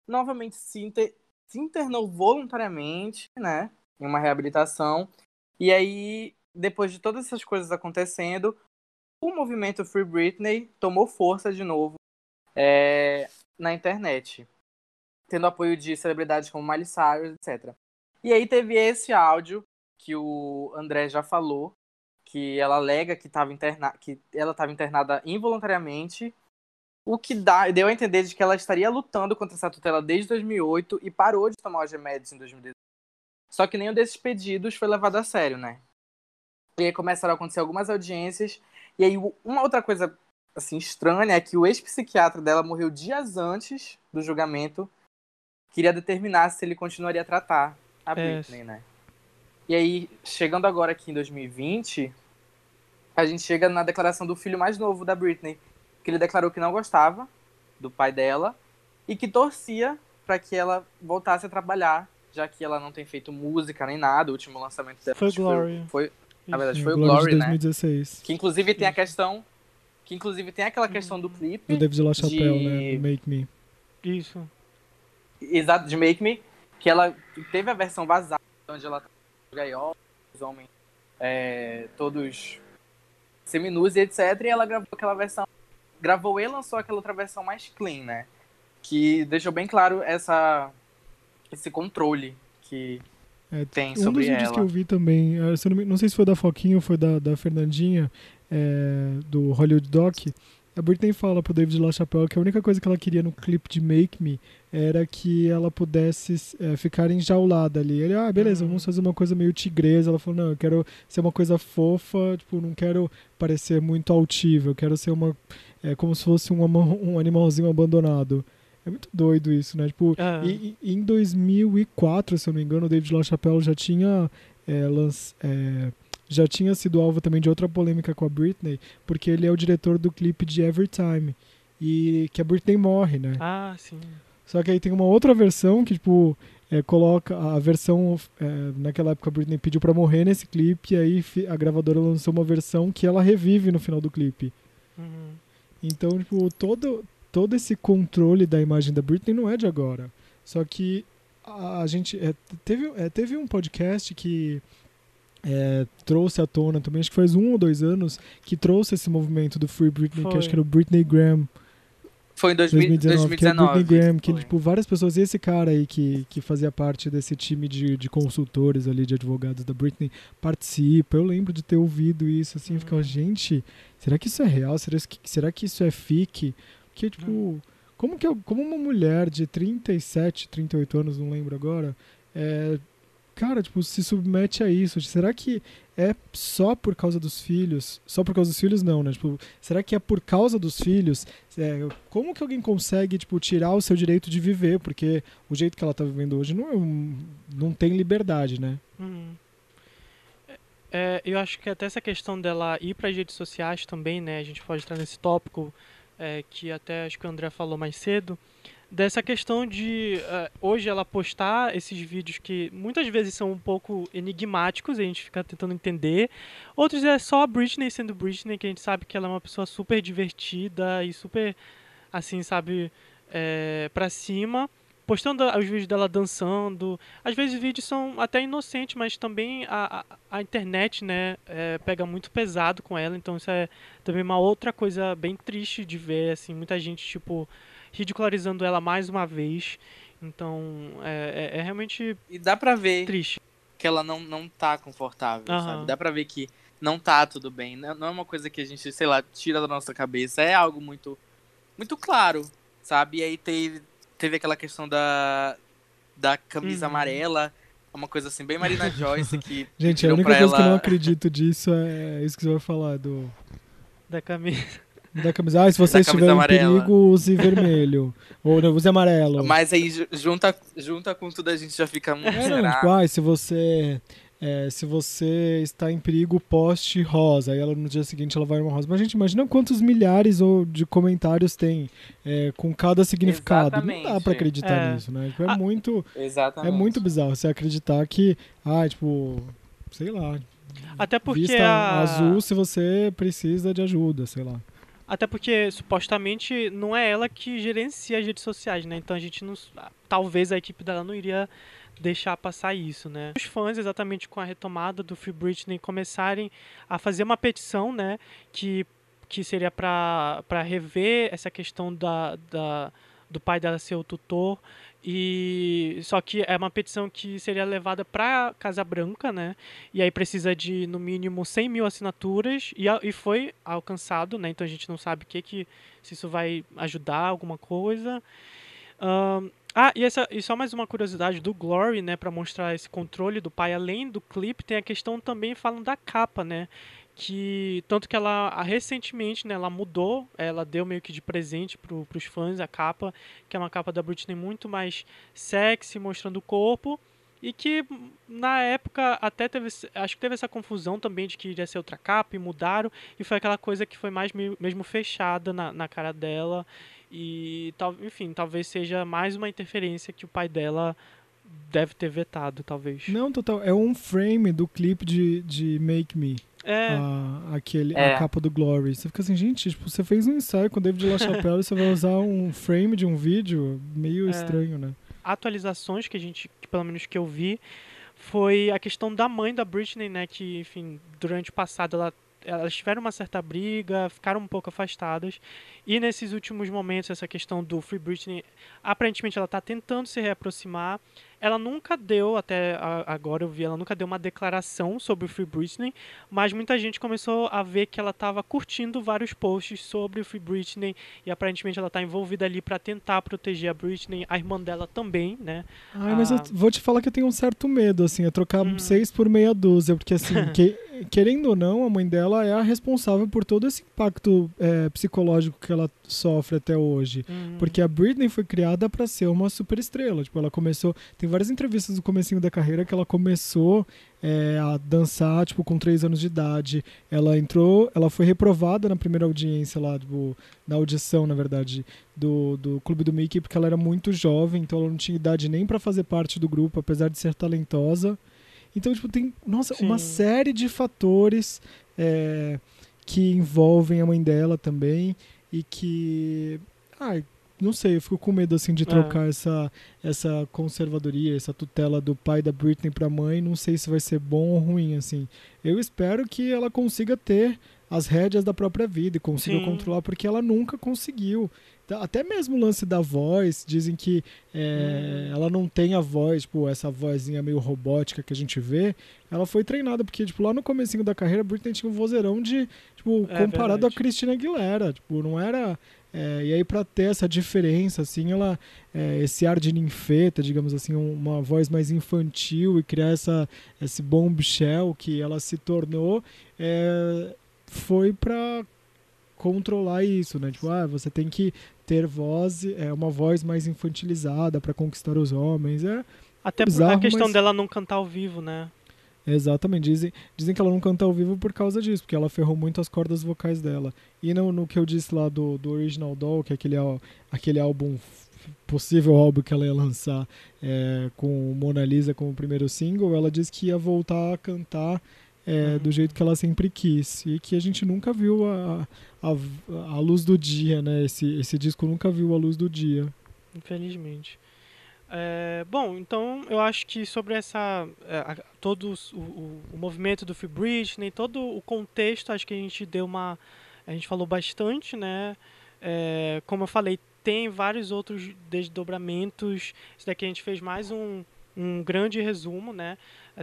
novamente se, inter, se internou voluntariamente, né, em uma reabilitação. E aí, depois de todas essas coisas acontecendo, o movimento Free Britney tomou força de novo. É, na internet, tendo apoio de celebridades como Miley Cyrus, etc. E aí teve esse áudio que o André já falou, que ela alega que, tava interna que ela estava internada involuntariamente, o que dá, deu a entender de que ela estaria lutando contra essa tutela desde 2008 e parou de tomar os remédios em 2018. Só que nenhum desses pedidos foi levado a sério, né? E aí começaram a acontecer algumas audiências. E aí, uma outra coisa assim, estranha é que o ex-psiquiatra dela morreu dias antes do julgamento. Queria determinar se ele continuaria a tratar a é. Britney, né? E aí, chegando agora aqui em 2020, a gente chega na declaração do filho mais novo da Britney, que ele declarou que não gostava do pai dela e que torcia para que ela voltasse a trabalhar, já que ela não tem feito música nem nada. O último lançamento dela foi Glory. Foi, na verdade, foi o Glory, 2016. né? Que inclusive tem a questão. Que inclusive tem aquela questão do clipe. Do David LaChapelle, de... né? Do Make Me. Isso. Exato, de Make Me. Que ela teve a versão vazada, onde ela tá gaiola, os homens é, todos seminus e etc. E ela gravou aquela versão. Gravou e lançou aquela outra versão mais clean, né? Que deixou bem claro essa, esse controle que é, tem um sobre ela. Um dos vídeos que eu vi também, não, não, sei se foi da Foquinha ou foi da, da Fernandinha, é, do Hollywood Doc, a Britney fala pro David LaChapelle que a única coisa que ela queria no clipe de Make Me era que ela pudesse é, ficar enjaulada ali. Ele, ah, beleza, vamos fazer uma coisa meio tigresa. Ela falou, não, eu quero ser uma coisa fofa, tipo, não quero parecer muito altiva, eu quero ser uma. É, como se fosse um, um animalzinho abandonado. É muito doido isso, né? Tipo, ah. e, e, em 2004, se eu não me engano, o David LaChapelle já tinha é, lance, é, já tinha sido alvo também de outra polêmica com a Britney, porque ele é o diretor do clipe de Everytime e que a Britney morre, né? Ah, sim. Só que aí tem uma outra versão que tipo é, coloca a versão é, naquela época a Britney pediu para morrer nesse clipe e aí a gravadora lançou uma versão que ela revive no final do clipe. Uhum. Então, tipo, todo todo esse controle da imagem da Britney não é de agora. Só que a, a gente. É, teve, é, teve um podcast que é, trouxe à tona também, acho que faz um ou dois anos, que trouxe esse movimento do Free Britney, Foi. que acho que era o Britney Graham. Foi em 2019, 2019 que é Britney Graham, que tipo, várias pessoas, e esse cara aí que, que fazia parte desse time de, de consultores ali, de advogados da Britney, participa. Eu lembro de ter ouvido isso, assim, uhum. ficava, gente, será que isso é real? Será que, será que isso é fique? Porque, tipo, hum. como, que, como uma mulher de 37, 38 anos, não lembro agora, é, cara, tipo, se submete a isso? Será que é só por causa dos filhos? Só por causa dos filhos, não, né? Tipo, será que é por causa dos filhos? É, como que alguém consegue, tipo, tirar o seu direito de viver? Porque o jeito que ela tá vivendo hoje não, é um, não tem liberdade, né? Uhum. É, eu acho que até essa questão dela ir para as redes sociais também, né? A gente pode entrar nesse tópico é, que até acho que o André falou mais cedo, dessa questão de uh, hoje ela postar esses vídeos que muitas vezes são um pouco enigmáticos, a gente fica tentando entender. Outros é só a Britney sendo Britney, que a gente sabe que ela é uma pessoa super divertida e super, assim, sabe, é, pra cima postando os vídeos dela dançando. Às vezes os vídeos são até inocentes, mas também a, a, a internet, né, é, pega muito pesado com ela. Então isso é também uma outra coisa bem triste de ver, assim, muita gente, tipo, ridicularizando ela mais uma vez. Então é, é, é realmente E dá pra ver triste. que ela não, não tá confortável, uhum. sabe? Dá pra ver que não tá tudo bem. Não é uma coisa que a gente, sei lá, tira da nossa cabeça. É algo muito, muito claro, sabe? E aí teve, teve aquela questão da, da camisa uhum. amarela. Uma coisa assim, bem Marina *laughs* Joyce que. Gente, a única coisa ela... que eu não acredito disso é isso que você vai falar do. Da camisa. Da camisa. Ah, se você estiver em perigo, use vermelho. *laughs* Ou não, use amarelo. Mas aí junta, junta com tudo a gente já fica muito. É, não, tipo, ah, se você é, se você está em perigo, poste rosa. Aí ela, no dia seguinte ela vai uma rosa. Mas a gente imagina quantos milhares ou de comentários tem é, com cada significado. Exatamente. Não dá para acreditar é. nisso, né? Tipo, é ah, muito. Exatamente. É muito bizarro você acreditar que, ah, tipo, sei lá. Até porque vista a... azul se você precisa de ajuda, sei lá. Até porque supostamente não é ela que gerencia as redes sociais, né? Então a gente não. Talvez a equipe dela não iria deixar passar isso, né? Os fãs, exatamente com a retomada do Free Britney, começarem a fazer uma petição, né? Que, que seria para rever essa questão da, da, do pai dela ser o tutor. E só que é uma petição que seria levada para Casa Branca, né? E aí precisa de no mínimo 100 mil assinaturas e, e foi alcançado, né? Então a gente não sabe o que que se isso vai ajudar alguma coisa. Um, ah, e, essa, e só mais uma curiosidade do Glory, né, para mostrar esse controle do pai, além do clipe, tem a questão também falando da capa, né, que tanto que ela recentemente, né, ela mudou, ela deu meio que de presente para os fãs a capa, que é uma capa da Britney muito mais sexy, mostrando o corpo, E que na época até teve, acho que teve essa confusão também de que iria ser outra capa e mudaram. E foi aquela coisa que foi mais mesmo fechada na, na cara dela. E, tal, enfim, talvez seja mais uma interferência que o pai dela deve ter vetado, talvez. Não, total. É um frame do clipe de, de Make Me. É. A, aquele, é. a capa do Glory. Você fica assim, gente, tipo, você fez um ensaio com o David LaChapelle e você vai usar um frame de um vídeo meio *laughs* é. estranho, né? atualizações que a gente, que pelo menos que eu vi, foi a questão da mãe da Britney, né, que, enfim, durante o passado ela elas tiveram uma certa briga, ficaram um pouco afastadas. E nesses últimos momentos, essa questão do Free Britney, aparentemente ela está tentando se reaproximar. Ela nunca deu, até agora eu vi, ela nunca deu uma declaração sobre o Free Britney, mas muita gente começou a ver que ela estava curtindo vários posts sobre o Free Britney e aparentemente ela está envolvida ali para tentar proteger a Britney, a irmã dela também, né? Ai, mas eu vou te falar que eu tenho um certo medo, assim, é trocar hum. seis por meia dúzia, porque assim, *laughs* que, querendo ou não, a mãe dela é a responsável por todo esse impacto é, psicológico que ela sofre até hoje. Hum. Porque a Britney foi criada para ser uma super estrela, tipo, ela começou, tem várias entrevistas do comecinho da carreira que ela começou é, a dançar, tipo, com 3 anos de idade. Ela entrou, ela foi reprovada na primeira audiência lá, tipo, na audição, na verdade, do, do Clube do Mickey, porque ela era muito jovem, então ela não tinha idade nem para fazer parte do grupo, apesar de ser talentosa. Então, tipo, tem, nossa, Sim. uma série de fatores é, que envolvem a mãe dela também e que... Ah, não sei, eu fico com medo assim de é. trocar é. essa, essa conservadoria, essa tutela do pai da Britney para a mãe. Não sei se vai ser bom ou ruim assim. Eu espero que ela consiga ter as rédeas da própria vida e consiga Sim. controlar, porque ela nunca conseguiu. Tá, até mesmo o lance da voz, dizem que é, hum. ela não tem a voz, tipo, essa vozinha meio robótica que a gente vê. Ela foi treinada, porque, tipo, lá no comecinho da carreira, a Britney tinha um vozeirão de, tipo, é, comparado verdade. a Christina Aguilera. Tipo, não era é, e aí para ter essa diferença, assim, ela, é, esse ar de ninfeta, digamos assim, uma voz mais infantil e criar essa, esse bombshell que ela se tornou, é, foi para controlar isso, né? Tipo, ah, você tem que ter voz, é uma voz mais infantilizada para conquistar os homens. É até bizarro, a questão mas... dela não cantar ao vivo, né? Exatamente. Dizem, dizem que ela não canta ao vivo por causa disso, porque ela ferrou muito as cordas vocais dela. E no, no que eu disse lá do, do Original Doll, que é aquele, aquele álbum, possível álbum que ela ia lançar é, com Mona Lisa como primeiro single, ela disse que ia voltar a cantar é, do jeito que ela sempre quis. E que a gente nunca viu a, a, a luz do dia, né? Esse, esse disco nunca viu a luz do dia. Infelizmente. É, bom, então eu acho que sobre essa é, todo o, o, o, movimento do Free Britney, todo o contexto, acho que a gente deu uma a gente falou bastante, né? É, como eu falei, tem vários outros desdobramentos. Isso daqui a gente fez mais um, um grande resumo, né?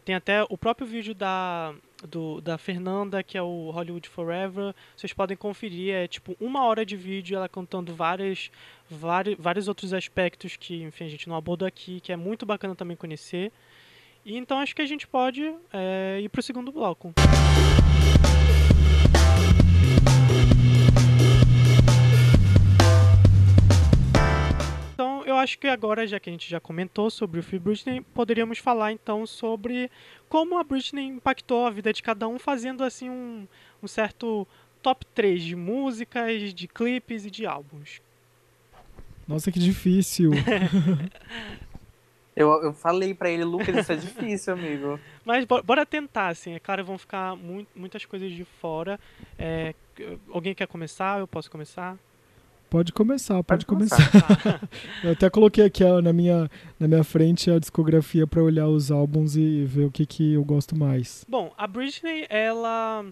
Tem até o próprio vídeo da, do, da Fernanda, que é o Hollywood Forever. Vocês podem conferir, é tipo uma hora de vídeo ela contando várias, vários, vários outros aspectos que, enfim, a gente não abordou aqui, que é muito bacana também conhecer. E então acho que a gente pode é, ir para o segundo bloco. Então, eu acho que agora, já que a gente já comentou sobre o Free Britney, poderíamos falar então sobre como a Britney impactou a vida de cada um, fazendo assim um, um certo top 3 de músicas, de clipes e de álbuns. Nossa, que difícil. *laughs* eu, eu falei para ele, Lucas, isso é difícil, amigo. Mas bora tentar, assim. É claro, vão ficar muito, muitas coisas de fora. É, alguém quer começar? Eu posso começar? Pode começar, pode, pode começar. começar. *laughs* eu até coloquei aqui ó, na, minha, na minha frente a discografia para olhar os álbuns e ver o que, que eu gosto mais. Bom, a Britney, ela.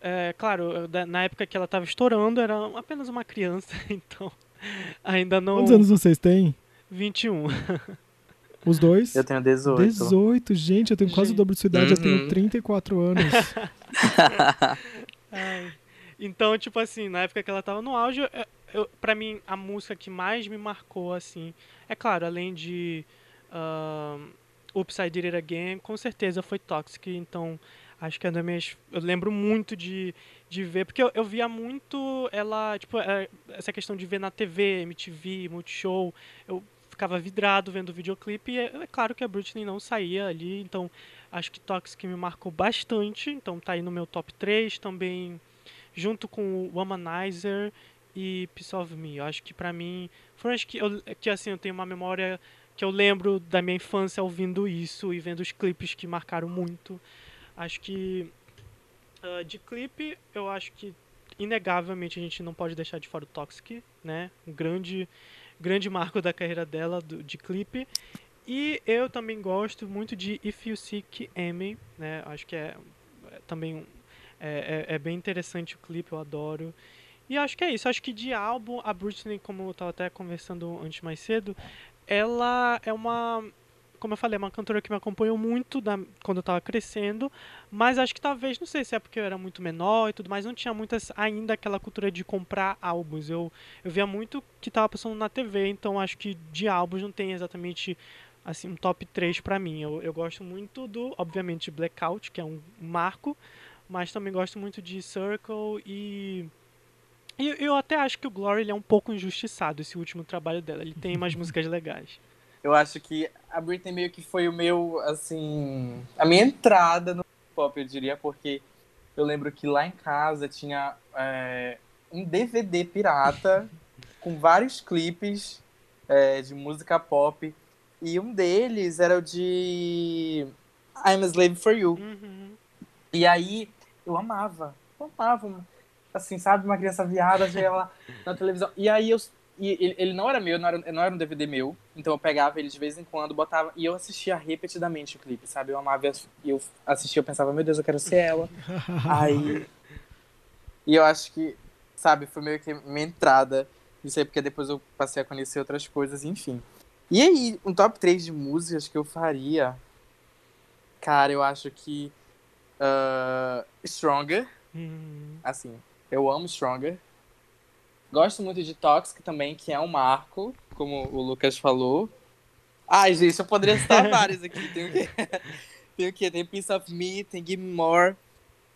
É, claro, na época que ela estava estourando, era apenas uma criança, *laughs* então ainda não. Quantos anos vocês têm? 21. *laughs* Os dois? Eu tenho 18. 18, gente, eu tenho gente. quase o dobro de sua idade, uhum. eu tenho 34 anos. Ai. Então, tipo assim, na época que ela tava no auge, eu, pra mim, a música que mais me marcou, assim, é claro, além de uh, I Did It Again, com certeza foi Toxic, então acho que é das minhas... Eu lembro muito de, de ver, porque eu, eu via muito ela, tipo, é, essa questão de ver na TV, MTV, Multishow, eu ficava vidrado vendo o videoclipe e é, é, claro que a Britney não saía ali, então acho que Toxic me marcou bastante, então tá aí no meu top 3 também, junto com Womanizer e Piece of Me. Eu acho que pra mim, foram acho que, eu, que assim, eu tenho uma memória que eu lembro da minha infância ouvindo isso e vendo os clipes que marcaram muito. Acho que uh, de clipe, eu acho que inegavelmente a gente não pode deixar de fora o Toxic, né? Um grande grande marco da carreira dela do, de clipe. E eu também gosto muito de If You Seek Amy, né? Acho que é, é também é, é, é, bem interessante o clipe, eu adoro. E acho que é isso. Acho que de álbum, a Britney, como eu estava até conversando antes mais cedo, ela é uma como eu falei, é uma cantora que me acompanhou muito da, quando eu estava crescendo, mas acho que talvez, não sei se é porque eu era muito menor e tudo mais, não tinha muitas ainda aquela cultura de comprar álbuns. Eu, eu via muito que estava passando na TV, então acho que de álbuns não tem exatamente assim um top 3 para mim. Eu, eu gosto muito do, obviamente, Blackout, que é um marco, mas também gosto muito de Circle e e eu até acho que o Glory é um pouco injustiçado, esse último trabalho dela. Ele tem umas *laughs* músicas legais eu acho que a Britney meio que foi o meu, assim, a minha entrada no pop, eu diria, porque eu lembro que lá em casa tinha é, um DVD pirata *laughs* com vários clipes é, de música pop e um deles era o de I'm a Slave for You. Uhum. E aí eu amava, eu amava, assim, sabe, uma criança viada, ela na televisão. E aí eu e ele, ele, não era meu, não era, não era um DVD meu. Então eu pegava ele de vez em quando, botava. E eu assistia repetidamente o clipe, sabe? Eu amava. E eu assistia, eu pensava, meu Deus, eu quero ser ela. *laughs* Aí. E eu acho que, sabe, foi meio que minha entrada. Isso aí, porque depois eu passei a conhecer outras coisas, enfim. E aí, um top 3 de músicas que eu faria. Cara, eu acho que. Uh, Stronger. Hum. Assim, eu amo Stronger. Gosto muito de Toxic também, que é um marco, como o Lucas falou. Ai, gente, eu poderia citar *laughs* vários aqui. Tem o quê? *laughs* tem o quê? Tem Piece of Me, tem Give Me More.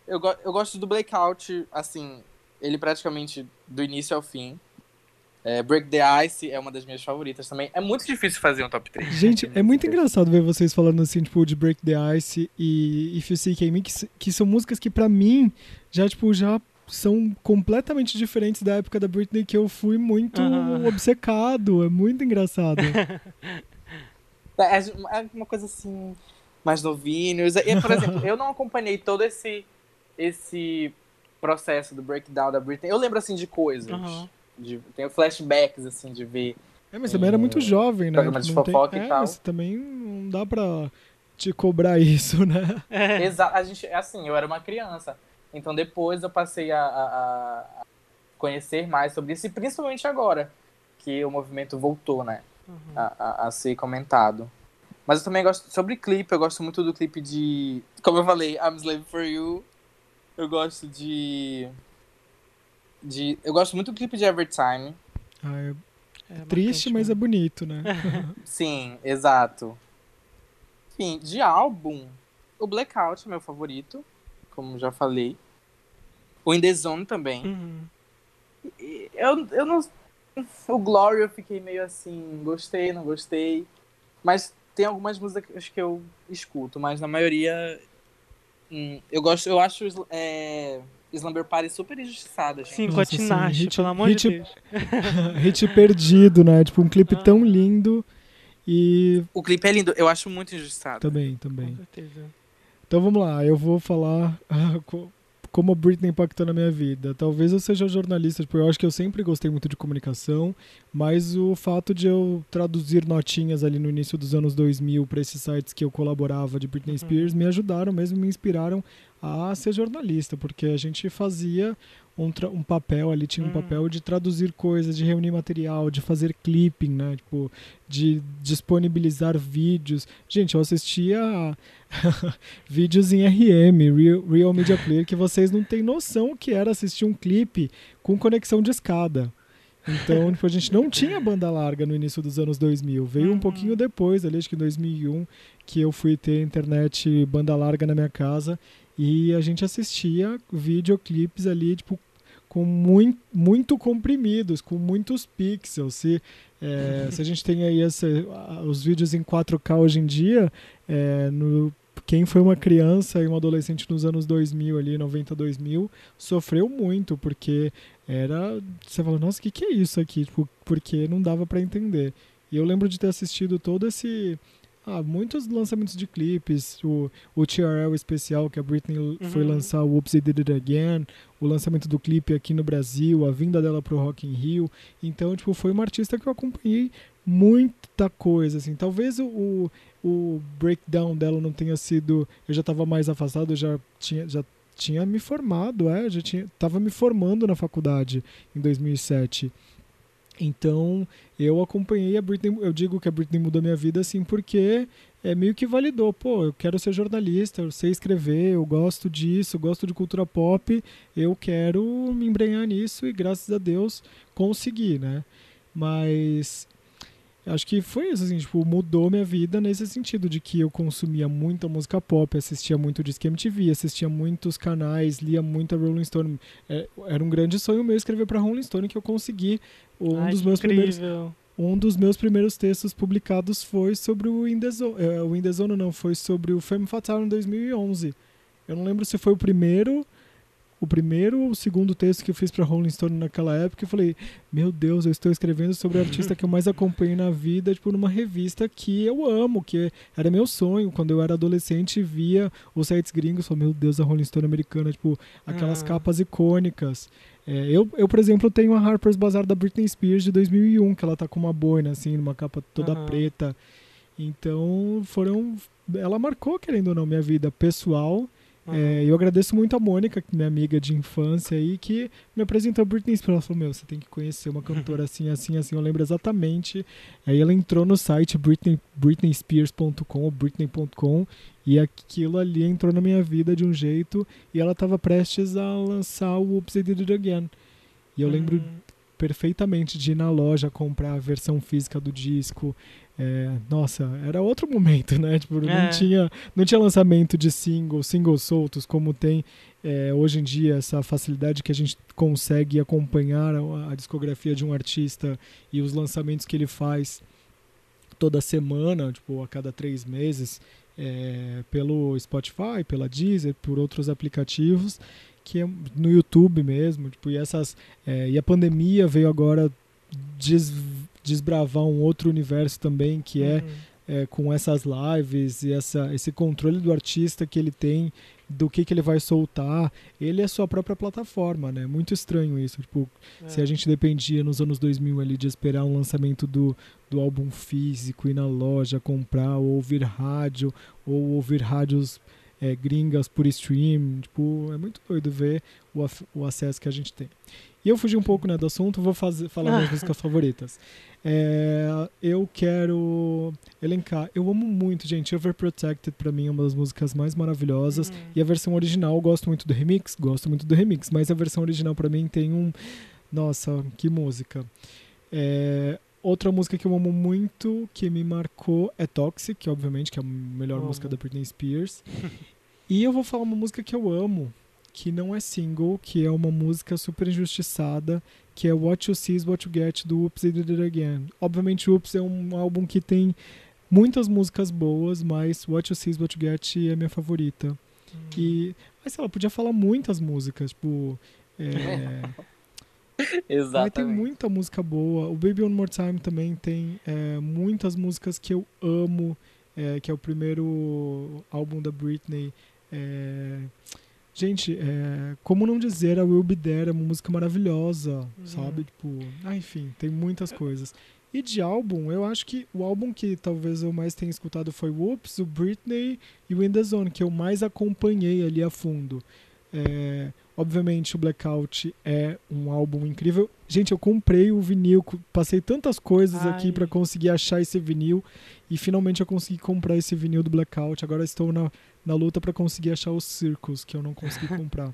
Eu, go eu gosto do Blackout, assim, ele praticamente do início ao fim. É, Break the Ice é uma das minhas favoritas também. É muito difícil fazer um top 3. Gente, é muito engraçado ver vocês falando assim, tipo, de Break the Ice e If You See Me, que, que são músicas que para mim já, tipo, já são completamente diferentes da época da Britney que eu fui muito uhum. obcecado. É muito engraçado. *laughs* É, é uma coisa assim, mais novinhos. E, por exemplo, eu não acompanhei todo esse, esse processo do breakdown da Britney. Eu lembro, assim, de coisas. Uhum. De, tenho flashbacks, assim, de ver. É, mas também era muito jovem, né? Programa de fofoca tem... e é, tal. Mas também não dá pra te cobrar isso, né? *laughs* É. Exato. A gente, assim, eu era uma criança. Então depois eu passei a, a, a, conhecer mais sobre isso, e principalmente agora, que o movimento voltou, né? Uhum. A, a, ser comentado. Mas eu também gosto. Sobre clipe, eu gosto muito do clipe de. Como eu falei, I'm Slave for You. Eu gosto de. de eu gosto muito do clipe de Evertime. Ah, é, é triste, mas é bonito, né? *laughs* Sim, exato. Enfim, de álbum, o Blackout é meu favorito como já falei. O In The Zone também. Uhum. Eu, eu não. O Glory eu fiquei meio assim, gostei, não gostei. Mas tem algumas músicas que eu escuto, mas na maioria. Hum, eu gosto, eu acho é, Slumber Party super injustiçada. Sim, Nossa, com a Tinashe, pelo amor hit, de Deus. *laughs* hit perdido, né? Tipo, um clipe ah. tão lindo e. O clipe é lindo, eu acho muito injustiçado. Também, também. Com certeza. Então vamos lá, eu vou falar ah, como a Britney impactou na minha vida. Talvez eu seja jornalista, porque eu acho que eu sempre gostei muito de comunicação, mas o fato de eu traduzir notinhas ali no início dos anos 2000 para esses sites que eu colaborava de Britney uhum. Spears me ajudaram mesmo, me inspiraram a ser jornalista, porque a gente fazia um, um papel ali, tinha um hum. papel de traduzir coisas, de reunir material, de fazer clipping, né? Tipo, de disponibilizar vídeos. Gente, eu assistia *laughs* vídeos em RM, Real, Real Media Player, que vocês não têm noção o que era assistir um clipe com conexão de escada. Então, tipo, a gente não tinha banda larga no início dos anos 2000. Veio um uhum. pouquinho depois, ali, acho que em 2001, que eu fui ter internet banda larga na minha casa e a gente assistia videoclipes ali, tipo, com muito, muito comprimidos, com muitos pixels. Se, é, se a gente tem aí essa, os vídeos em 4K hoje em dia, é, no, quem foi uma criança e um adolescente nos anos 2000 ali, 90, 2000, sofreu muito, porque era... Você falou, nossa, o que, que é isso aqui? Tipo, porque não dava para entender. E eu lembro de ter assistido todo esse ah, muitos lançamentos de clipes, o, o TRL especial que a Britney uhum. foi lançar, o Oops, I Did It Again, o lançamento do clipe aqui no Brasil, a vinda dela pro Rock in Rio. Então, tipo, foi uma artista que eu acompanhei muita coisa, assim. Talvez o, o breakdown dela não tenha sido... Eu já estava mais afastado, eu já tinha... Já tinha me formado, é, já tinha, tava me formando na faculdade em 2007. Então, eu acompanhei a Britney, eu digo que a Britney mudou minha vida assim porque é meio que validou, pô, eu quero ser jornalista, eu sei escrever, eu gosto disso, eu gosto de cultura pop, eu quero me embrenhar nisso e graças a Deus consegui, né? Mas acho que foi isso, assim, tipo, mudou minha vida nesse sentido de que eu consumia muita música pop, assistia muito Disque MTV, assistia muitos canais, lia muito a Rolling Stone. É, era um grande sonho meu escrever para Rolling Stone que eu consegui. Um Ai, dos meus incrível. primeiros um dos meus primeiros textos publicados foi sobre o In The Zone, é, o In The Zone não, foi sobre o Femme Fatale em 2011. Eu não lembro se foi o primeiro o primeiro ou o segundo texto que eu fiz para Rolling Stone naquela época, eu falei, meu Deus, eu estou escrevendo sobre o artista que eu mais acompanhei na vida, tipo, numa revista que eu amo, que era meu sonho. Quando eu era adolescente, via os sites gringos, falei, meu Deus, a Rolling Stone americana, tipo, aquelas ah. capas icônicas. É, eu, eu, por exemplo, tenho a Harper's Bazaar da Britney Spears de 2001, que ela tá com uma boina, assim, numa capa toda uhum. preta. Então, foram... Ela marcou, querendo ou não, minha vida pessoal é, eu agradeço muito a Mônica, minha amiga de infância aí, que me apresentou a Britney Spears. Ela falou, meu, você tem que conhecer uma cantora *laughs* assim, assim, assim. Eu lembro exatamente. Aí ela entrou no site Britney, britneyspears.com ou britney.com e aquilo ali entrou na minha vida de um jeito e ela estava prestes a lançar o Oops, I Did It Again. E eu lembro uhum. perfeitamente de ir na loja comprar a versão física do disco, é, nossa, era outro momento, né? Tipo, não, é. tinha, não tinha lançamento de singles, singles soltos, como tem é, hoje em dia essa facilidade que a gente consegue acompanhar a, a, discografia de um artista e os lançamentos que ele faz toda semana, tipo, a cada três meses, é, pelo Spotify, pela Deezer, por outros aplicativos, que é no YouTube mesmo, tipo, e essas e a pandemia veio agora des, desbravar um outro universo também, que é, uhum. é, com essas lives e essa, esse controle do artista que ele tem do que, que ele vai soltar. Ele é sua própria plataforma, né? Muito estranho isso. Tipo, é. se a gente dependia nos anos 2000 ali de esperar um lançamento do, do álbum físico, ir na loja, comprar, ou ouvir rádio, ou ouvir rádios é, gringas por stream. Tipo, é muito doido ver o, o acesso que a gente tem. E eu fugi um pouco né, do assunto, vou fazer, falar minhas *laughs* músicas favoritas. É, eu quero elencar. Eu amo muito, gente. Overprotected pra mim é uma das músicas mais maravilhosas. Uhum. E a versão original, eu gosto muito do remix, gosto muito do remix, mas a versão original pra mim tem um. Nossa, que música. É, outra música que eu amo muito, que me marcou, é Toxic, obviamente, que é a melhor música da Britney Spears. *laughs* e eu vou falar uma música que eu amo, que não é single, que é uma música super injustiçada, que é What You See Is What You Get, do Oops, I Did It Again. Obviamente, Oops é um álbum que tem muitas músicas boas, mas What You See Is What You Get é minha favorita. Hum. E, mas ela podia falar muitas músicas, tipo... É... *laughs* *laughs* Exatamente. Mas tem muita música boa. O Baby One More Time também tem é, muitas músicas que eu amo, é, que é o primeiro álbum da Britney. É, Gente, é, como não dizer a Will Be There é uma música maravilhosa, uhum. sabe? Tipo, ah, enfim, tem muitas coisas. E de álbum, eu acho que o álbum que talvez eu mais tenha escutado foi o Oops, o Britney e o In The Zone, que eu mais acompanhei ali a fundo. É, obviamente, o Blackout é um álbum incrível. Gente, eu comprei o vinil, passei tantas coisas Ai. aqui para conseguir achar esse vinil e finalmente eu consegui comprar esse vinil do Blackout. Agora estou na na luta para conseguir achar os circos que eu não consegui *laughs* comprar.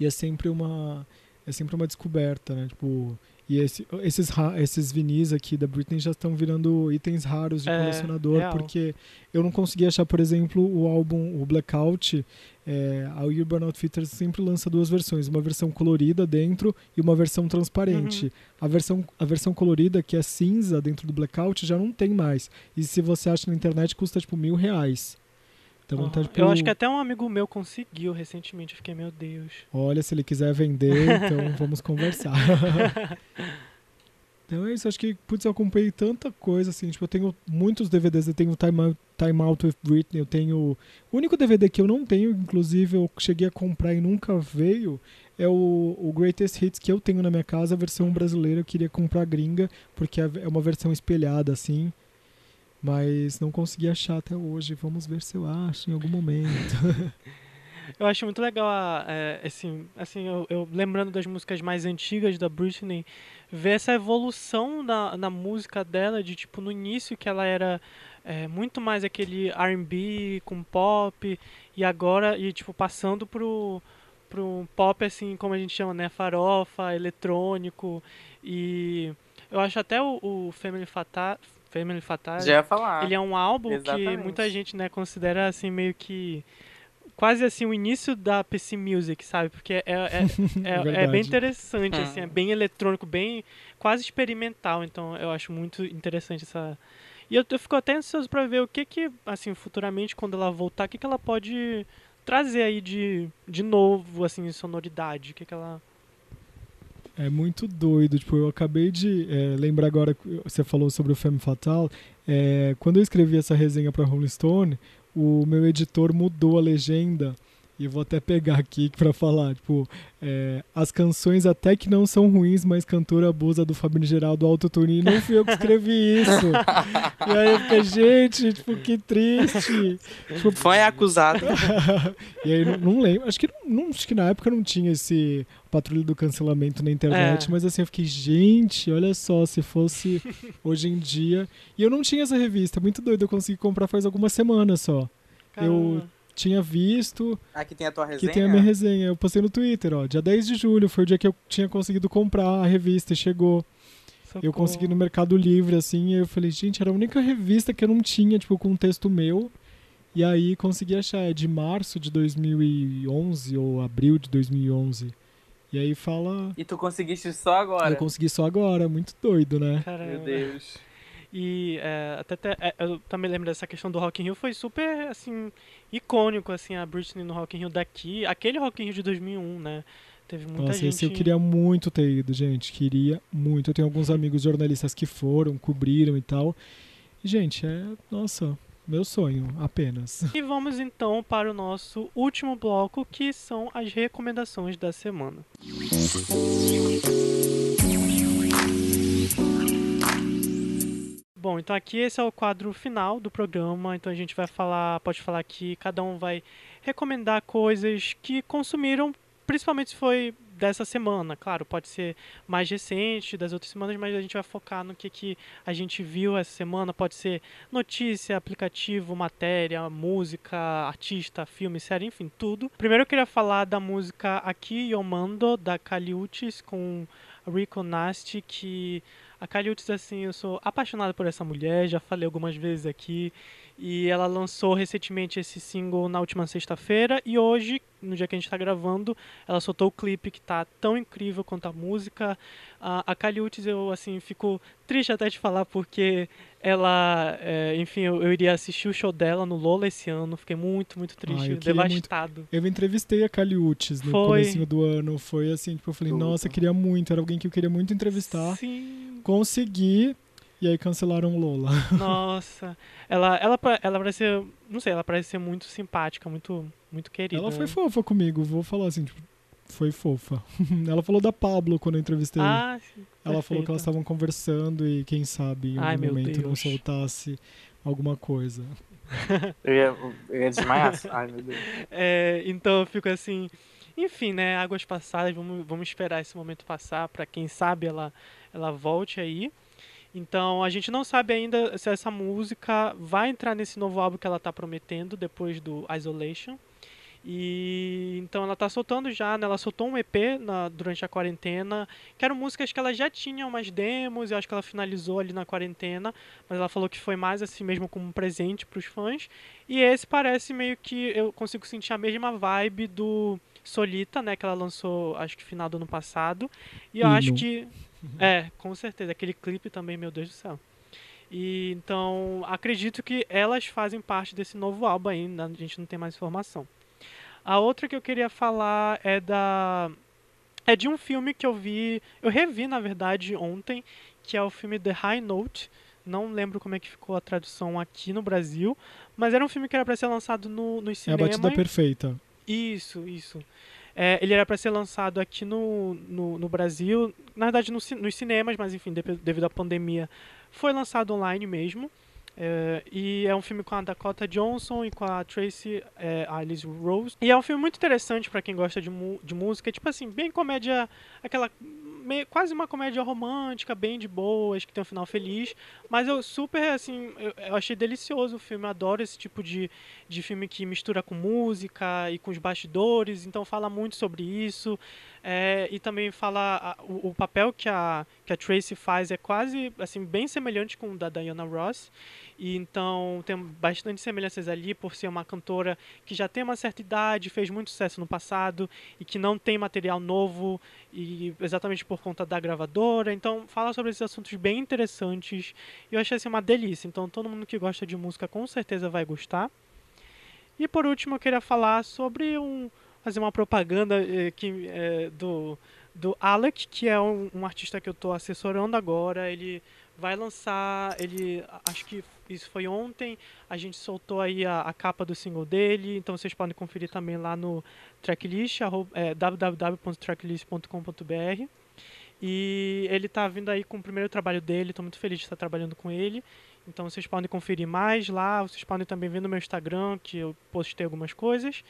e é sempre uma é sempre uma descoberta, né? Tipo, E esse, esses, esses vinis aqui da Britney já estão virando itens raros de é, colecionador, real. porque eu não consegui achar, por exemplo, o álbum, o Blackout. É, a Urban Outfitters sempre lança duas versões, uma versão colorida dentro e uma versão transparente. Uhum. A, versão, a versão colorida, que é cinza dentro do Blackout, já não tem mais. E se você acha na internet, custa tipo mil reais. Então, uhum. tá, tipo... Eu acho que até um amigo meu conseguiu recentemente. Eu fiquei, meu Deus. Olha, se ele quiser vender, *laughs* então vamos conversar. *laughs* então é isso, acho que, putz, eu acompanhei tanta coisa, assim, tipo, eu tenho muitos DVDs, eu tenho Time Out, Time Out with Britney, eu tenho... O único DVD que eu não tenho, inclusive, eu cheguei a comprar e nunca veio, é o, o Greatest Hits que eu tenho na minha casa, a versão brasileira, eu queria comprar gringa, porque é, é uma versão espelhada, assim, mas não consegui achar até hoje. Vamos ver se eu acho em algum momento. *laughs* eu acho muito legal, é, assim, assim eu, eu, lembrando das músicas mais antigas da Britney, ver essa evolução na, na música dela, de tipo, no início que ela era é, muito mais aquele R&B com pop, e agora, e tipo, passando pro, pro pop, assim, como a gente chama, né, farofa, eletrônico, e... Eu acho até o, o Family Fatal, Family Fatal. Já ia falar. Ele é um álbum Exatamente. que muita gente, né, considera assim meio que quase assim o início da PC Music, sabe? Porque é, é, é, *laughs* é bem interessante, hum. assim, é bem eletrônico, bem quase experimental. Então eu acho muito interessante essa. E eu, eu fico até ansioso para ver o que que, assim, futuramente, quando ela voltar, o que, que ela pode trazer aí de, de novo, assim, sonoridade, o que, que ela é muito doido. Tipo, eu acabei de é, lembrar agora que você falou sobre o Femme Fatal. É, quando eu escrevi essa resenha para Rolling Stone, o meu editor mudou a legenda e vou até pegar aqui para falar, tipo, é, as canções até que não são ruins, mas cantora abusa do Fabrício Geraldo autotune. E não fui eu que escrevi isso. e aí eu fiquei, gente, tipo, que triste. Tipo, Foi acusado. *laughs* e aí não, não, lembro, acho que, não, acho que na época não tinha esse patrulho do cancelamento na internet, é. mas assim, eu fiquei, gente, olha só, se fosse hoje em dia. E eu não tinha essa revista, muito doido, eu consegui comprar faz algumas semanas só. Caramba. Eu tinha visto. Aqui tem a tua resenha? Que tem a minha resenha. Eu postei no Twitter, ó. Dia 10 de julho foi o dia que eu tinha conseguido comprar a revista e chegou. Socorro. Eu consegui no Mercado Livre, assim, e eu falei, gente, era a única revista que eu não tinha, tipo, com um texto meu. E aí consegui achar, é de março de 2011 ou abril de 2011. E aí fala. E tu conseguiste só agora? Eu consegui só agora, muito doido, né? Caramba. Meu Deus. E é, até, até é, eu também lembro dessa questão do Rock in Rio, foi super, assim, icônico, assim, a Britney no Rock in Rio daqui. Aquele Rock in Rio de 2001, né? Teve muita Nossa, gente... esse eu queria muito ter ido, gente. Queria muito. Eu tenho alguns amigos jornalistas que foram, cobriram e tal. E, gente, é... Nossa, meu sonho, apenas. *laughs* E vamos então para o nosso último bloco, que são as recomendações da semana. Bom, então aqui esse é o quadro final do programa, então a gente vai falar, pode falar que cada um vai recomendar coisas que consumiram, principalmente se foi dessa semana, claro, pode ser mais recente das outras semanas, mas a gente vai focar no que, que a gente viu essa semana, pode ser notícia, aplicativo, matéria, música, artista, filme, série, enfim, tudo. Primeiro eu queria falar da música Aqui Yomando, da Caliutes, com Rico Nasty, que a Kylie assim, eu sou apaixonado por essa mulher, já falei algumas vezes aqui. E ela lançou recentemente esse single na última sexta-feira. E hoje, no dia que a gente está gravando, ela soltou o clipe que está tão incrível quanto a música. A, a Kylie eu, assim, fico triste até de falar porque ela, é, enfim, eu, eu, iria assistir o show dela no Lola esse ano. Fiquei muito, muito triste, ah, devastado. Muito... Eu entrevistei a Kylie no Foi. começo do ano. Foi assim, tipo, eu falei, nossa, queria muito. Era alguém que eu queria muito entrevistar. Sim. Consegui. E aí cancelaram Lola. *laughs* Nossa. Ela, ela, ela parece ser, não sei, ela parece ser muito simpática, muito, muito querida. Ela foi né? fofa comigo, vou falar assim, tipo, foi fofa. *laughs* ela falou da Pablo quando eu entrevistei. Ah, sim. Ela Perfeito. falou que elas estavam conversando e quem sabe em algum momento Deus. não soltasse alguma coisa. *laughs* eu, ia, eu ia desmaiar. Ai, meu Deus. É, então eu fico assim. Enfim, né? Águas passadas, vamos, vamos esperar esse momento passar para quem sabe ela, ela volte aí. Então a gente não sabe ainda se essa música vai entrar nesse novo álbum que ela está prometendo depois do Isolation. E então ela tá soltando já, né? Ela soltou um EP na, durante a quarentena, que eram músicas que ela já tinha umas demos, eu acho que ela finalizou ali na quarentena, mas ela falou que foi mais assim mesmo como um presente para os fãs. E esse parece meio que eu consigo sentir a mesma vibe do Solita, né, que ela lançou acho que final do ano passado. E eu acho que é, com certeza, aquele clipe também, meu Deus do céu. E então, acredito que elas fazem parte desse novo álbum ainda, a gente não tem mais informação. A outra que eu queria falar é da. É de um filme que eu vi. Eu revi, na verdade, ontem, que é o filme The High Note. Não lembro como é que ficou a tradução aqui no Brasil. Mas era um filme que era para ser lançado no, nos cinemas. É a batida perfeita. Isso, isso. É, ele era para ser lançado aqui no, no, no, Brasil, na verdade no, nos cinemas, mas enfim, devido à pandemia, foi lançado online mesmo. É, e é um filme com a Dakota Johnson e com a Tracy é, Alice Rose. E é um filme muito interessante para quem gosta de, de música. Tipo assim, bem comédia, aquela meio, quase uma comédia romântica, bem de boas, que tem um final feliz. Mas eu super, assim, eu, eu, achei delicioso o filme. Adoro esse tipo de, de filme que mistura com música e com os bastidores. Então fala muito sobre isso. É, e também fala a, o, o, papel que a, que a Tracy faz é quase, assim, bem semelhante com o da Diana Ross. E então tem bastante semelhanças ali por ser uma cantora que já tem uma certa idade, fez muito sucesso no passado e que não tem material novo e exatamente por conta da gravadora. Então fala sobre esses assuntos bem interessantes e eu achei assim uma delícia. Então todo mundo que gosta de música com certeza vai gostar. E por último eu queria falar sobre um fazer uma propaganda eh, que eh, do do Alec, que é um, um artista que eu estou assessorando agora. Ele vai lançar, ele acho que isso foi ontem, a gente soltou aí a, a capa do single dele, então vocês podem conferir também lá no tracklist, é, www.tracklist.com.br. E ele está vindo aí com o primeiro trabalho dele, estou muito feliz de estar trabalhando com ele. Então vocês podem conferir mais lá, vocês podem também ver no meu Instagram, que eu postei algumas coisas.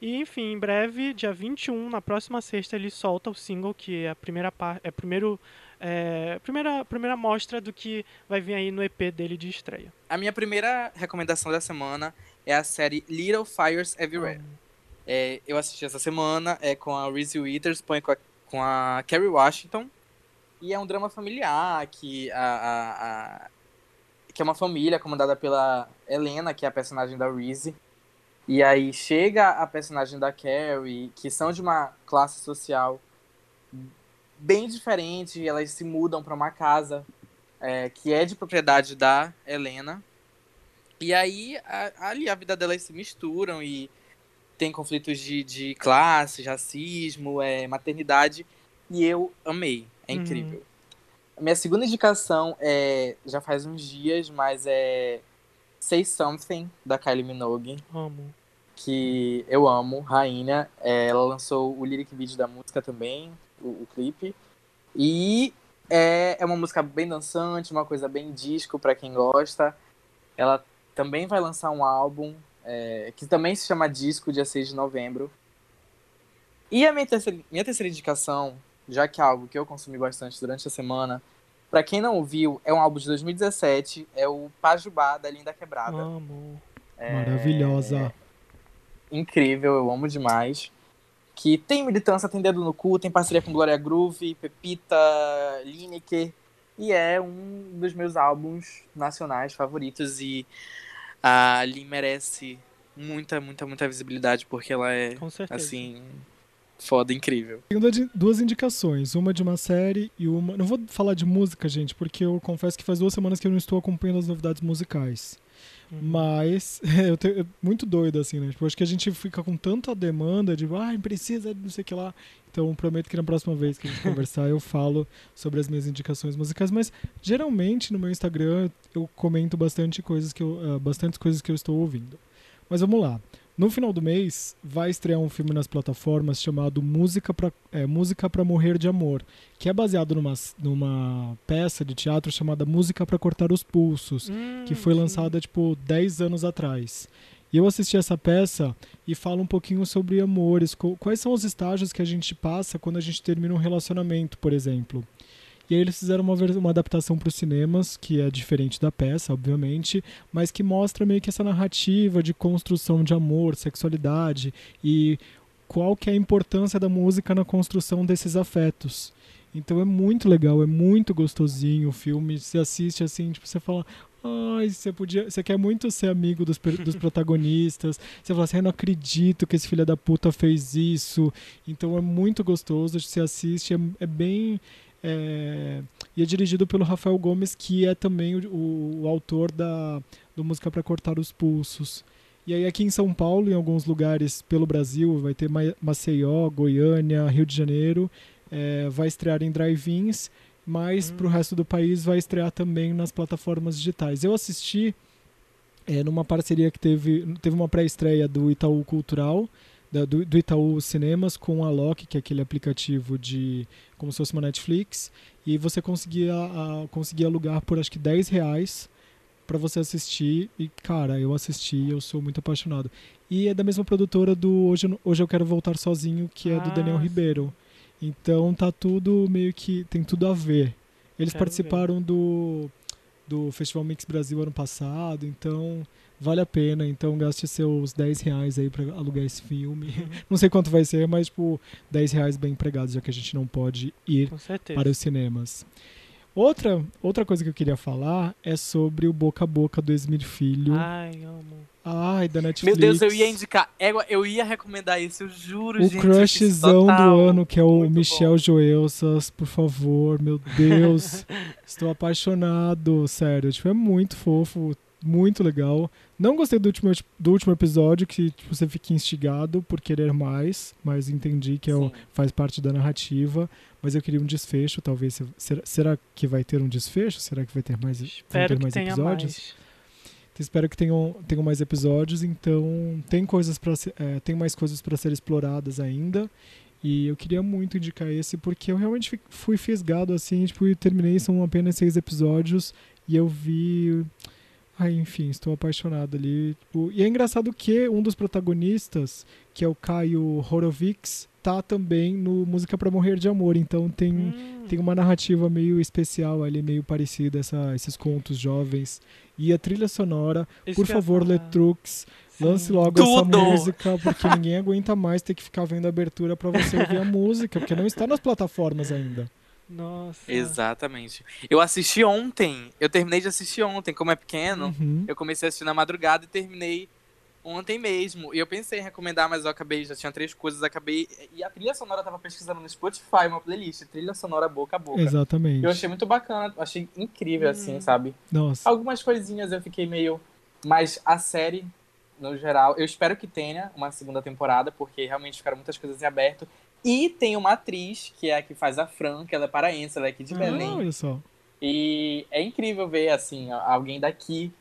E enfim, em breve, dia 21, na próxima sexta, ele solta o single, que é a primeira parte. É primeiro. É, primeira, primeira mostra do que vai vir aí no EP dele de estreia. A minha primeira recomendação da semana é a série Little Fires Everywhere. É, eu assisti essa semana, é com a Reese Witherspoon com a, com a Kerry Washington. E é um drama familiar que a, a, a, que é uma família comandada pela Helena, que é a personagem da Reese. E aí chega a personagem da Carrie, que são de uma classe social bem diferente, elas se mudam para uma casa é, que é de propriedade da Helena. E aí a, ali a vida delas se misturam e tem conflitos de, de classe, racismo, é, maternidade. E eu amei, é uhum. incrível. Uhum. Minha segunda indicação é já faz uns dias, mas é Say Something da Kylie Minogue. Amo que eu amo, Rainha. É, ela lançou o lyric video da música também, o, o clipe. E é, é uma música bem dançante, uma coisa bem disco para quem gosta. Ela também vai lançar um álbum é, que também se chama Disco, dia 6 de novembro. E a minha terceira, minha terceira indicação, já que é algo que eu consumi bastante durante a semana, para quem não ouviu, é um álbum de 2017, é o Pajubá da Linda Quebrada. Amo. É... Maravilhosa incrível, eu amo demais. Que tem militância, tem dedo no cu, tem parceria com Glória Groove, Pepita, Lineker. E é um dos meus álbuns nacionais favoritos. E a Lin merece muita, muita, muita visibilidade, porque ela é, assim, foda, incrível. Tenho duas indicações, uma de uma série e uma. Não vou falar de música, gente, porque eu confesso que faz duas semanas que eu não estou acompanhando as novidades musicais. Uhum. Mas *laughs* eu tenho, muito doido, assim, né? Tipo, acho que a gente fica com tanta demanda de, ah, precisa de não sei o que lá. Então, prometo que na próxima vez que a gente conversar, eu falo sobre as minhas indicações musicais. Mas, geralmente, no meu Instagram, eu comento bastante coisas que eu, uh, bastantes coisas que eu estou ouvindo. Mas vamos lá. No final do mês, vai estrear um filme nas plataformas chamado Música para é, Música pra Morrer de Amor, que é baseado numa, numa peça de teatro chamada Música para Cortar os Pulsos, hum, que foi lançada tipo 10 anos atrás. E eu assisti essa peça e falo um pouquinho sobre amores, quais são os estágios que a gente passa quando a gente termina um relacionamento, por exemplo. E aí eles fizeram uma, uma adaptação para os cinemas, que é diferente da peça, obviamente, mas que mostra meio que essa narrativa de construção de amor, sexualidade e qual que é a importância da música na construção desses afetos. Então é muito legal, é muito gostosinho o filme. Você assiste assim, tipo, você fala, ai, você podia. Você quer muito ser amigo dos, dos protagonistas. Você fala assim, eu não acredito que esse filho da puta fez isso. Então é muito gostoso, você assiste, é, é bem. É, e é dirigido pelo Rafael Gomes, que é também o, o autor da do Música para Cortar os Pulsos. E aí aqui em São Paulo, em alguns lugares pelo Brasil, vai ter Maceió, Goiânia, Rio de Janeiro, é, vai estrear em drive-ins, mas hum. para o resto do país vai estrear também nas plataformas digitais. Eu assisti é, numa parceria que teve, teve uma pré-estreia do Itaú Cultural, da, do, do, Itaú Cinemas com a Loki, que é aquele aplicativo de como se fosse uma Netflix, e você conseguia, a, conseguia alugar por acho que 10 reais para você assistir. E, cara, eu assisti eu sou muito apaixonado. E é da mesma produtora do Hoje, Hoje Eu Quero Voltar Sozinho, que é ah, do Daniel Ribeiro. Então tá tudo meio que. tem tudo a ver. Eles quero participaram ver. do, do Festival Mix Brasil ano passado, então vale a pena. Então gaste seus 10 reais aí pra alugar esse filme. *laughs* Não sei quanto vai ser, mas tipo, 10 reais bem empregados, já que a gente não pode ir para os cinemas. Outra, outra coisa que eu queria falar é sobre o Boca a Boca do Esmir Filho. Ai, amo. Ai, da Netflix. Meu Deus, eu ia indicar. Eu ia recomendar isso, eu juro, o gente. O crushzão do ano, que é o Muito Michel bom. Joelsas, por favor, meu Deus. *laughs* Estou apaixonado, sério. Tipo, é muito fofo, muito legal. Não gostei do último, do último episódio, que tipo, você fica instigado por querer mais, mas entendi que é o, faz parte da narrativa. Mas eu queria um desfecho, talvez. Será, será que vai ter um desfecho? Será que vai ter mais, Espero ter mais episódios? Mais. Então, espero que tenham, tenham mais episódios. Então, tem coisas para é, tem mais coisas para ser exploradas ainda. E eu queria muito indicar esse porque eu realmente fui fisgado assim, tipo, e terminei, são apenas seis episódios e eu vi Ai, enfim, estou apaixonado ali. Tipo, e é engraçado que um dos protagonistas, que é o Caio Horowitz, tá também no Música para Morrer de Amor. Então tem, hum. tem uma narrativa meio especial ali, meio parecida, essa, esses contos jovens. E a trilha sonora, Isso por favor, Letrux, lance logo Tudo. essa música, porque ninguém aguenta mais ter que ficar vendo a abertura para você ouvir a *laughs* música, porque não está nas plataformas ainda. Nossa. Exatamente. Eu assisti ontem. Eu terminei de assistir ontem. Como é pequeno, uhum. eu comecei a assistir na madrugada e terminei ontem mesmo. E eu pensei em recomendar, mas eu acabei, já tinha três coisas, acabei. E a trilha sonora eu tava pesquisando no Spotify, uma playlist, trilha sonora boca a boca. Exatamente. Eu achei muito bacana, achei incrível, assim, hum. sabe? Nossa. Algumas coisinhas eu fiquei meio. Mas a série, no geral, eu espero que tenha uma segunda temporada, porque realmente ficaram muitas coisas em aberto. E tem uma atriz, que é a que faz a Fran, que ela é paraense, ela é aqui de ah, Belém. Olha só. E é incrível ver, assim, alguém daqui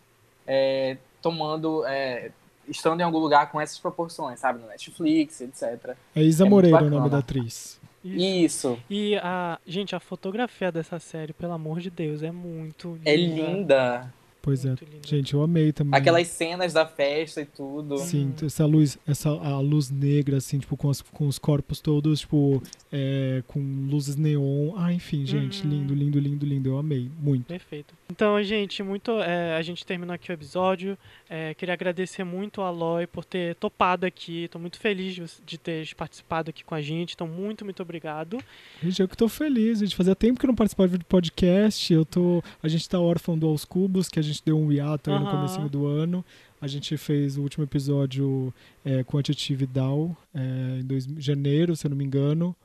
é, tomando. É, estando em algum lugar com essas proporções, sabe? No Netflix, etc. É Isa é Moreira o nome da atriz. Isso. Isso. E a. Gente, a fotografia dessa série, pelo amor de Deus, é muito linda. É linda. Pois é. Gente, eu amei também. Aquelas cenas da festa e tudo. Sim, essa luz, essa a luz negra, assim, tipo, com, as, com os corpos todos, tipo, é, com luzes neon. Ah, enfim, gente, uhum. lindo, lindo, lindo, lindo. Eu amei. Muito. Perfeito. Então, gente, muito. É, a gente terminou aqui o episódio. É, queria agradecer muito a Aloy por ter topado aqui. Estou muito feliz de ter participado aqui com a gente. Então, muito, muito obrigado. Gente, eu que estou feliz. A gente fazia tempo que eu não participava de podcast. Eu tô. A gente está órfão do Aos Cubos, que a gente deu um hiato aí uhum. no começo do ano. A gente fez o último episódio é, Quantitative DAO é, em dois, janeiro, se eu não me engano.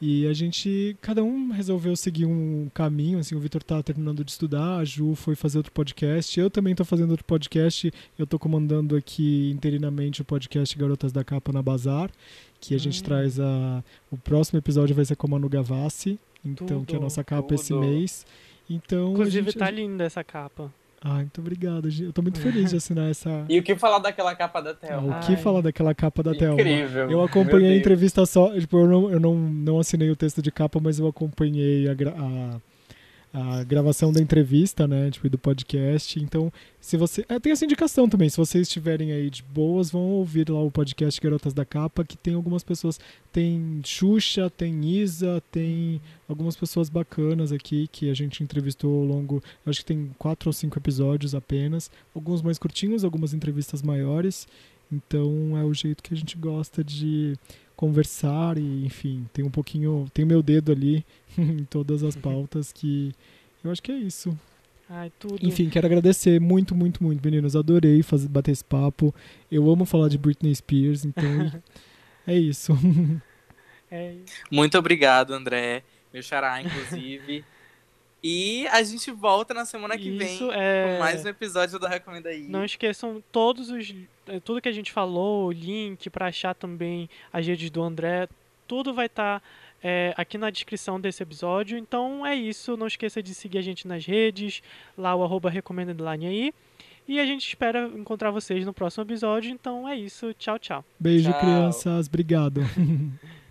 E a gente, cada um resolveu seguir um caminho, assim, o Vitor tá terminando de estudar, a Ju foi fazer outro podcast, eu também tô fazendo outro podcast, eu tô comandando aqui interinamente o podcast Garotas da Capa na Bazar, que a gente hum. traz a... o próximo episódio vai ser com a Manu Gavassi, então, tudo, que é a nossa capa tudo. esse mês. Então, Inclusive gente, tá linda essa capa. Ai, muito obrigado. Eu tô muito feliz de *laughs* assinar essa. E o que falar daquela capa da Thelma? O que Ai. falar daquela capa da Thelma? Incrível. Eu acompanhei a entrevista só. Tipo, eu não, eu não, não assinei o texto de capa, mas eu acompanhei a, a, a gravação da entrevista, né? Tipo, do podcast. Então, se você. É, tem essa indicação também. Se vocês estiverem aí de boas, vão ouvir lá o podcast Garotas da Capa, que tem algumas pessoas. Tem Xuxa, tem Isa, tem algumas pessoas bacanas aqui que a gente entrevistou ao longo. Acho que tem quatro ou cinco episódios apenas. Alguns mais curtinhos, algumas entrevistas maiores. Então é o jeito que a gente gosta de conversar e, enfim, tem um pouquinho, tem meu dedo ali *laughs* em todas as pautas que eu acho que é isso. Ai, tudo. Enfim, quero agradecer muito, muito, muito, meninos. Adorei fazer, bater esse papo. Eu amo falar de Britney Spears, então *laughs* é isso. É... *laughs* Muito obrigado, André. Meu xará, inclusive. E a gente volta na semana que Isso, vem é... com mais um episódio do Recomenda aí. Não esqueçam todos os é, tudo que a gente falou, o link para achar também as redes do André, tudo vai estar tá, é, aqui na descrição desse episódio. Então é isso, não esqueça de seguir a gente nas redes, lá o arroba recomenda aí. E a gente espera encontrar vocês no próximo episódio. Então é isso, tchau, tchau. Beijo, tchau. crianças. Obrigado. *laughs*